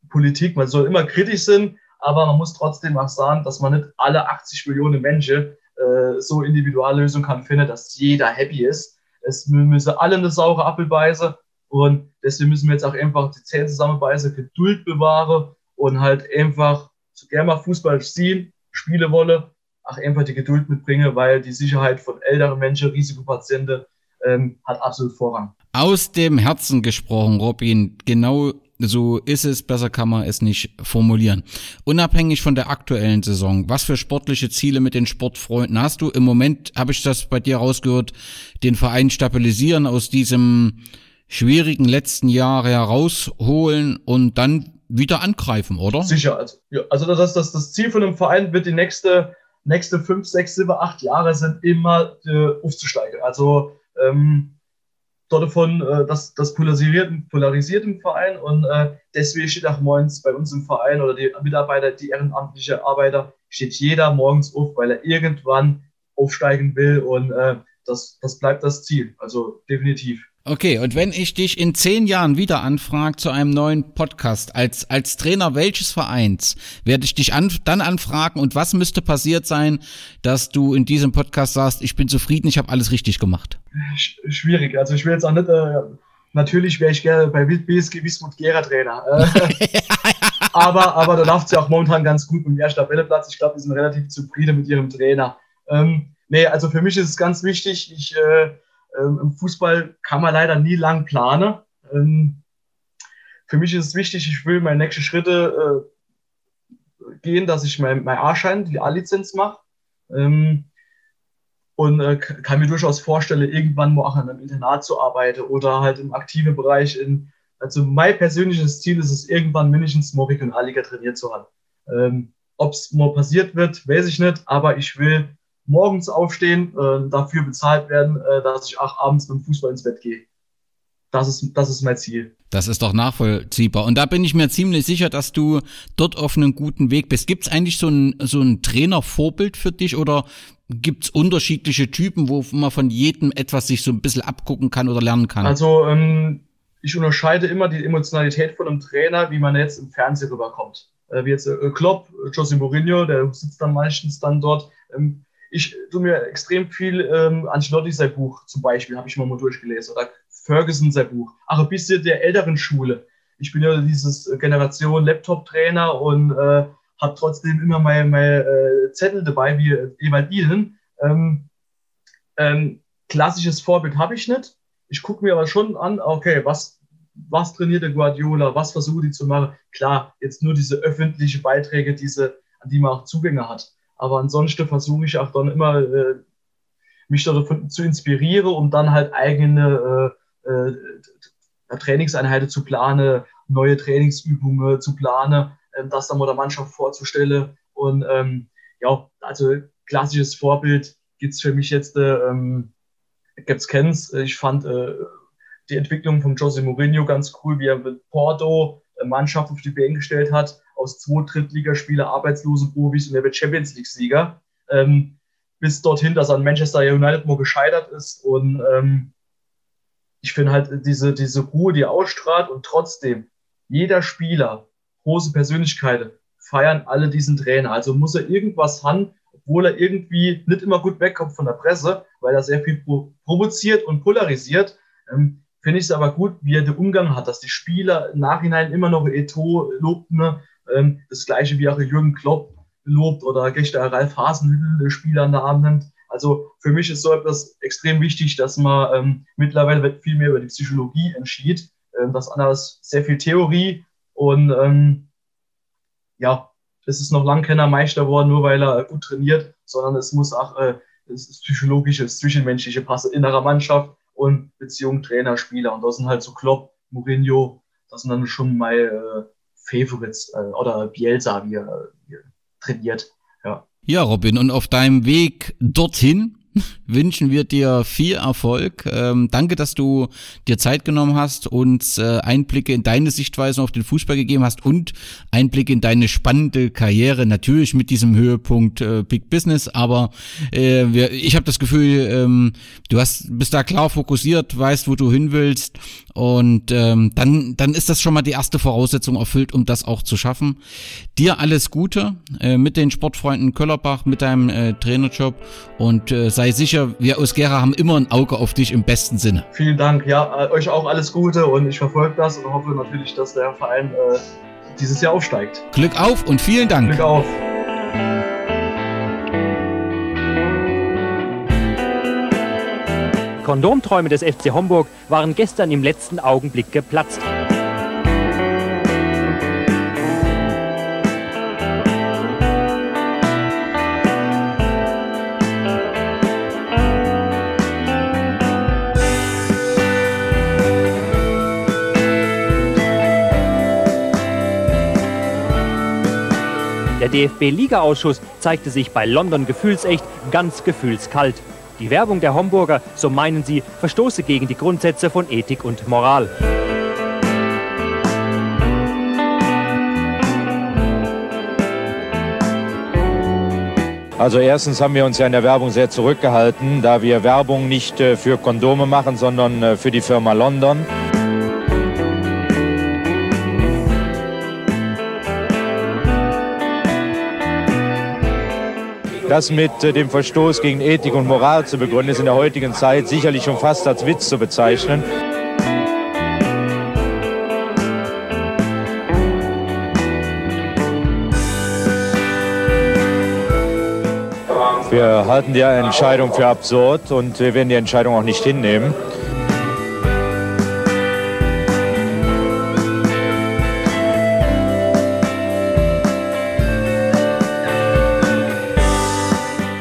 Politik. Man soll immer kritisch sein, aber man muss trotzdem auch sagen, dass man nicht alle 80 Millionen Menschen äh, so Individuallösungen kann finden, dass jeder happy ist. Es müssen alle eine saure Apfel beißen und deswegen müssen wir jetzt auch einfach die Zähne zusammenbeißen, Geduld bewahren und halt einfach so gerne mal Fußball ziehen, Spiele wolle, auch einfach die Geduld mitbringe, weil die Sicherheit von älteren Menschen, Risikopatienten, ähm, hat absolut Vorrang. Aus dem Herzen gesprochen, Robin, genau so ist es, besser kann man es nicht formulieren. Unabhängig von der aktuellen Saison, was für sportliche Ziele mit den Sportfreunden hast du? Im Moment habe ich das bei dir rausgehört, den Verein stabilisieren, aus diesem schwierigen letzten Jahr herausholen und dann wieder angreifen, oder? Sicher. Also, ja, also das, das, das Ziel von einem Verein wird die nächste, nächste fünf, sechs, sieben, acht Jahre sind immer äh, aufzusteigen. Also ähm, dort davon, äh, das, das polarisiert, polarisiert im Verein und äh, deswegen steht auch morgens bei uns im Verein oder die Mitarbeiter, die ehrenamtliche Arbeiter, steht jeder morgens auf, weil er irgendwann aufsteigen will und äh, das, das bleibt das Ziel. Also definitiv. Okay, und wenn ich dich in zehn Jahren wieder anfrage zu einem neuen Podcast als, als Trainer welches Vereins, werde ich dich an, dann anfragen und was müsste passiert sein, dass du in diesem Podcast sagst, ich bin zufrieden, ich habe alles richtig gemacht? Schwierig, also ich will jetzt auch nicht, äh, natürlich wäre ich gerne bei BSG Wismut Gera Trainer. Äh, aber, aber da läuft es ja auch momentan ganz gut mit dem ersten Tabelleplatz. Ich glaube, die sind relativ zufrieden mit ihrem Trainer. Ähm, nee, also für mich ist es ganz wichtig, ich... Äh, ähm, Im Fußball kann man leider nie lang planen. Ähm, für mich ist es wichtig, ich will meine nächsten Schritte äh, gehen, dass ich mein, mein A-Schein, die A-Lizenz mache. Ähm, und äh, kann mir durchaus vorstellen, irgendwann mal auch an einem Internat zu arbeiten oder halt im aktiven Bereich. In, also mein persönliches Ziel ist es, irgendwann mindestens mal Regionalliga trainiert zu haben. Ähm, Ob es mal passiert wird, weiß ich nicht, aber ich will morgens aufstehen, äh, dafür bezahlt werden, äh, dass ich auch abends mit dem Fußball ins Bett gehe. Das ist, das ist mein Ziel. Das ist doch nachvollziehbar. Und da bin ich mir ziemlich sicher, dass du dort auf einem guten Weg bist. Gibt es eigentlich so ein, so ein Trainervorbild für dich oder gibt es unterschiedliche Typen, wo man von jedem etwas sich so ein bisschen abgucken kann oder lernen kann? Also ähm, ich unterscheide immer die Emotionalität von einem Trainer, wie man jetzt im Fernsehen rüberkommt. Äh, wie jetzt äh, Klopp, Jose Mourinho, der sitzt dann meistens dann dort. Ähm, ich tue mir extrem viel, ähm, Ancelotti sein Buch zum Beispiel, habe ich mal, mal durchgelesen, oder Ferguson sein Buch. Ach, ein bisschen der älteren Schule. Ich bin ja dieses Generation Laptop-Trainer und äh, habe trotzdem immer meine, meine äh, Zettel dabei, wie Ewald Ihnen. Ähm, ähm, klassisches Vorbild habe ich nicht. Ich gucke mir aber schon an, okay, was, was trainiert der Guardiola, was versucht die zu machen. Klar, jetzt nur diese öffentlichen Beiträge, diese, an die man auch Zugänge hat. Aber ansonsten versuche ich auch dann immer, äh, mich davon zu inspirieren, um dann halt eigene äh, Trainingseinheiten zu planen, neue Trainingsübungen zu planen, äh, das dann mal der Mannschaft vorzustellen. Und ähm, ja, also klassisches Vorbild gibt's für mich jetzt, äh, ähm, gibt's Kens. Ich fand äh, die Entwicklung von Jose Mourinho ganz cool, wie er mit Porto Mannschaft auf die Beine gestellt hat aus zwei Drittligaspieler arbeitslose Profis und er wird Champions League-Sieger. Ähm, bis dorthin, dass er an Manchester United nur gescheitert ist. Und ähm, ich finde halt diese, diese Ruhe, die ausstrahlt und trotzdem jeder Spieler, große Persönlichkeiten, feiern alle diesen Trainer. Also muss er irgendwas haben, obwohl er irgendwie nicht immer gut wegkommt von der Presse, weil er sehr viel provoziert und polarisiert. Ähm, Finde ich es aber gut, wie er den Umgang hat, dass die Spieler im Nachhinein immer noch Eto lobt, ne? ähm, das gleiche wie auch Jürgen Klopp lobt oder gestern Ralf Hasenhüttl Spieler an der Arm nimmt. Also für mich ist so etwas extrem wichtig, dass man ähm, mittlerweile viel mehr über die Psychologie entschied. Ähm, das andere ist sehr viel Theorie und ähm, ja, es ist noch lange keiner Meister geworden, nur weil er gut trainiert, sondern es muss auch äh, das psychologische, das zwischenmenschliche passen, innerer Mannschaft und Beziehung Trainer, Spieler. Und das sind halt so Klopp, Mourinho, das sind dann schon meine äh, Favorites äh, oder Bielsa, wie er, wie er trainiert. Ja. Robin, und auf deinem Weg dorthin wünschen wir dir viel Erfolg. Ähm, danke, dass du dir Zeit genommen hast, uns äh, Einblicke in deine Sichtweisen auf den Fußball gegeben hast und Einblicke in deine spannende Karriere. Natürlich mit diesem Höhepunkt äh, Big Business, aber äh, wir, ich habe das Gefühl, ähm, du hast bist da klar fokussiert, weißt, wo du hin willst und ähm, dann dann ist das schon mal die erste Voraussetzung erfüllt, um das auch zu schaffen. Dir alles Gute äh, mit den Sportfreunden Köllerbach, mit deinem äh, Trainerjob und äh, sei sei sicher, wir aus Gera haben immer ein Auge auf dich im besten Sinne. Vielen Dank. Ja, äh, euch auch alles Gute und ich verfolge das und hoffe natürlich, dass der Verein äh, dieses Jahr aufsteigt. Glück auf und vielen Dank. Glück auf. Kondomträume des FC Homburg waren gestern im letzten Augenblick geplatzt. Der DFB-Liga-Ausschuss zeigte sich bei London gefühlsecht, ganz gefühlskalt. Die Werbung der Homburger, so meinen sie, verstoße gegen die Grundsätze von Ethik und Moral. Also erstens haben wir uns ja in der Werbung sehr zurückgehalten, da wir Werbung nicht äh, für Kondome machen, sondern äh, für die Firma London. Das mit äh, dem Verstoß gegen Ethik und Moral zu begründen, ist in der heutigen Zeit sicherlich schon fast als Witz zu bezeichnen. Wir halten die Entscheidung für absurd und wir werden die Entscheidung auch nicht hinnehmen.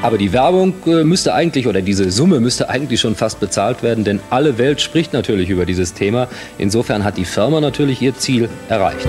Aber die Werbung äh, müsste eigentlich oder diese Summe müsste eigentlich schon fast bezahlt werden, denn alle Welt spricht natürlich über dieses Thema. Insofern hat die Firma natürlich ihr Ziel erreicht.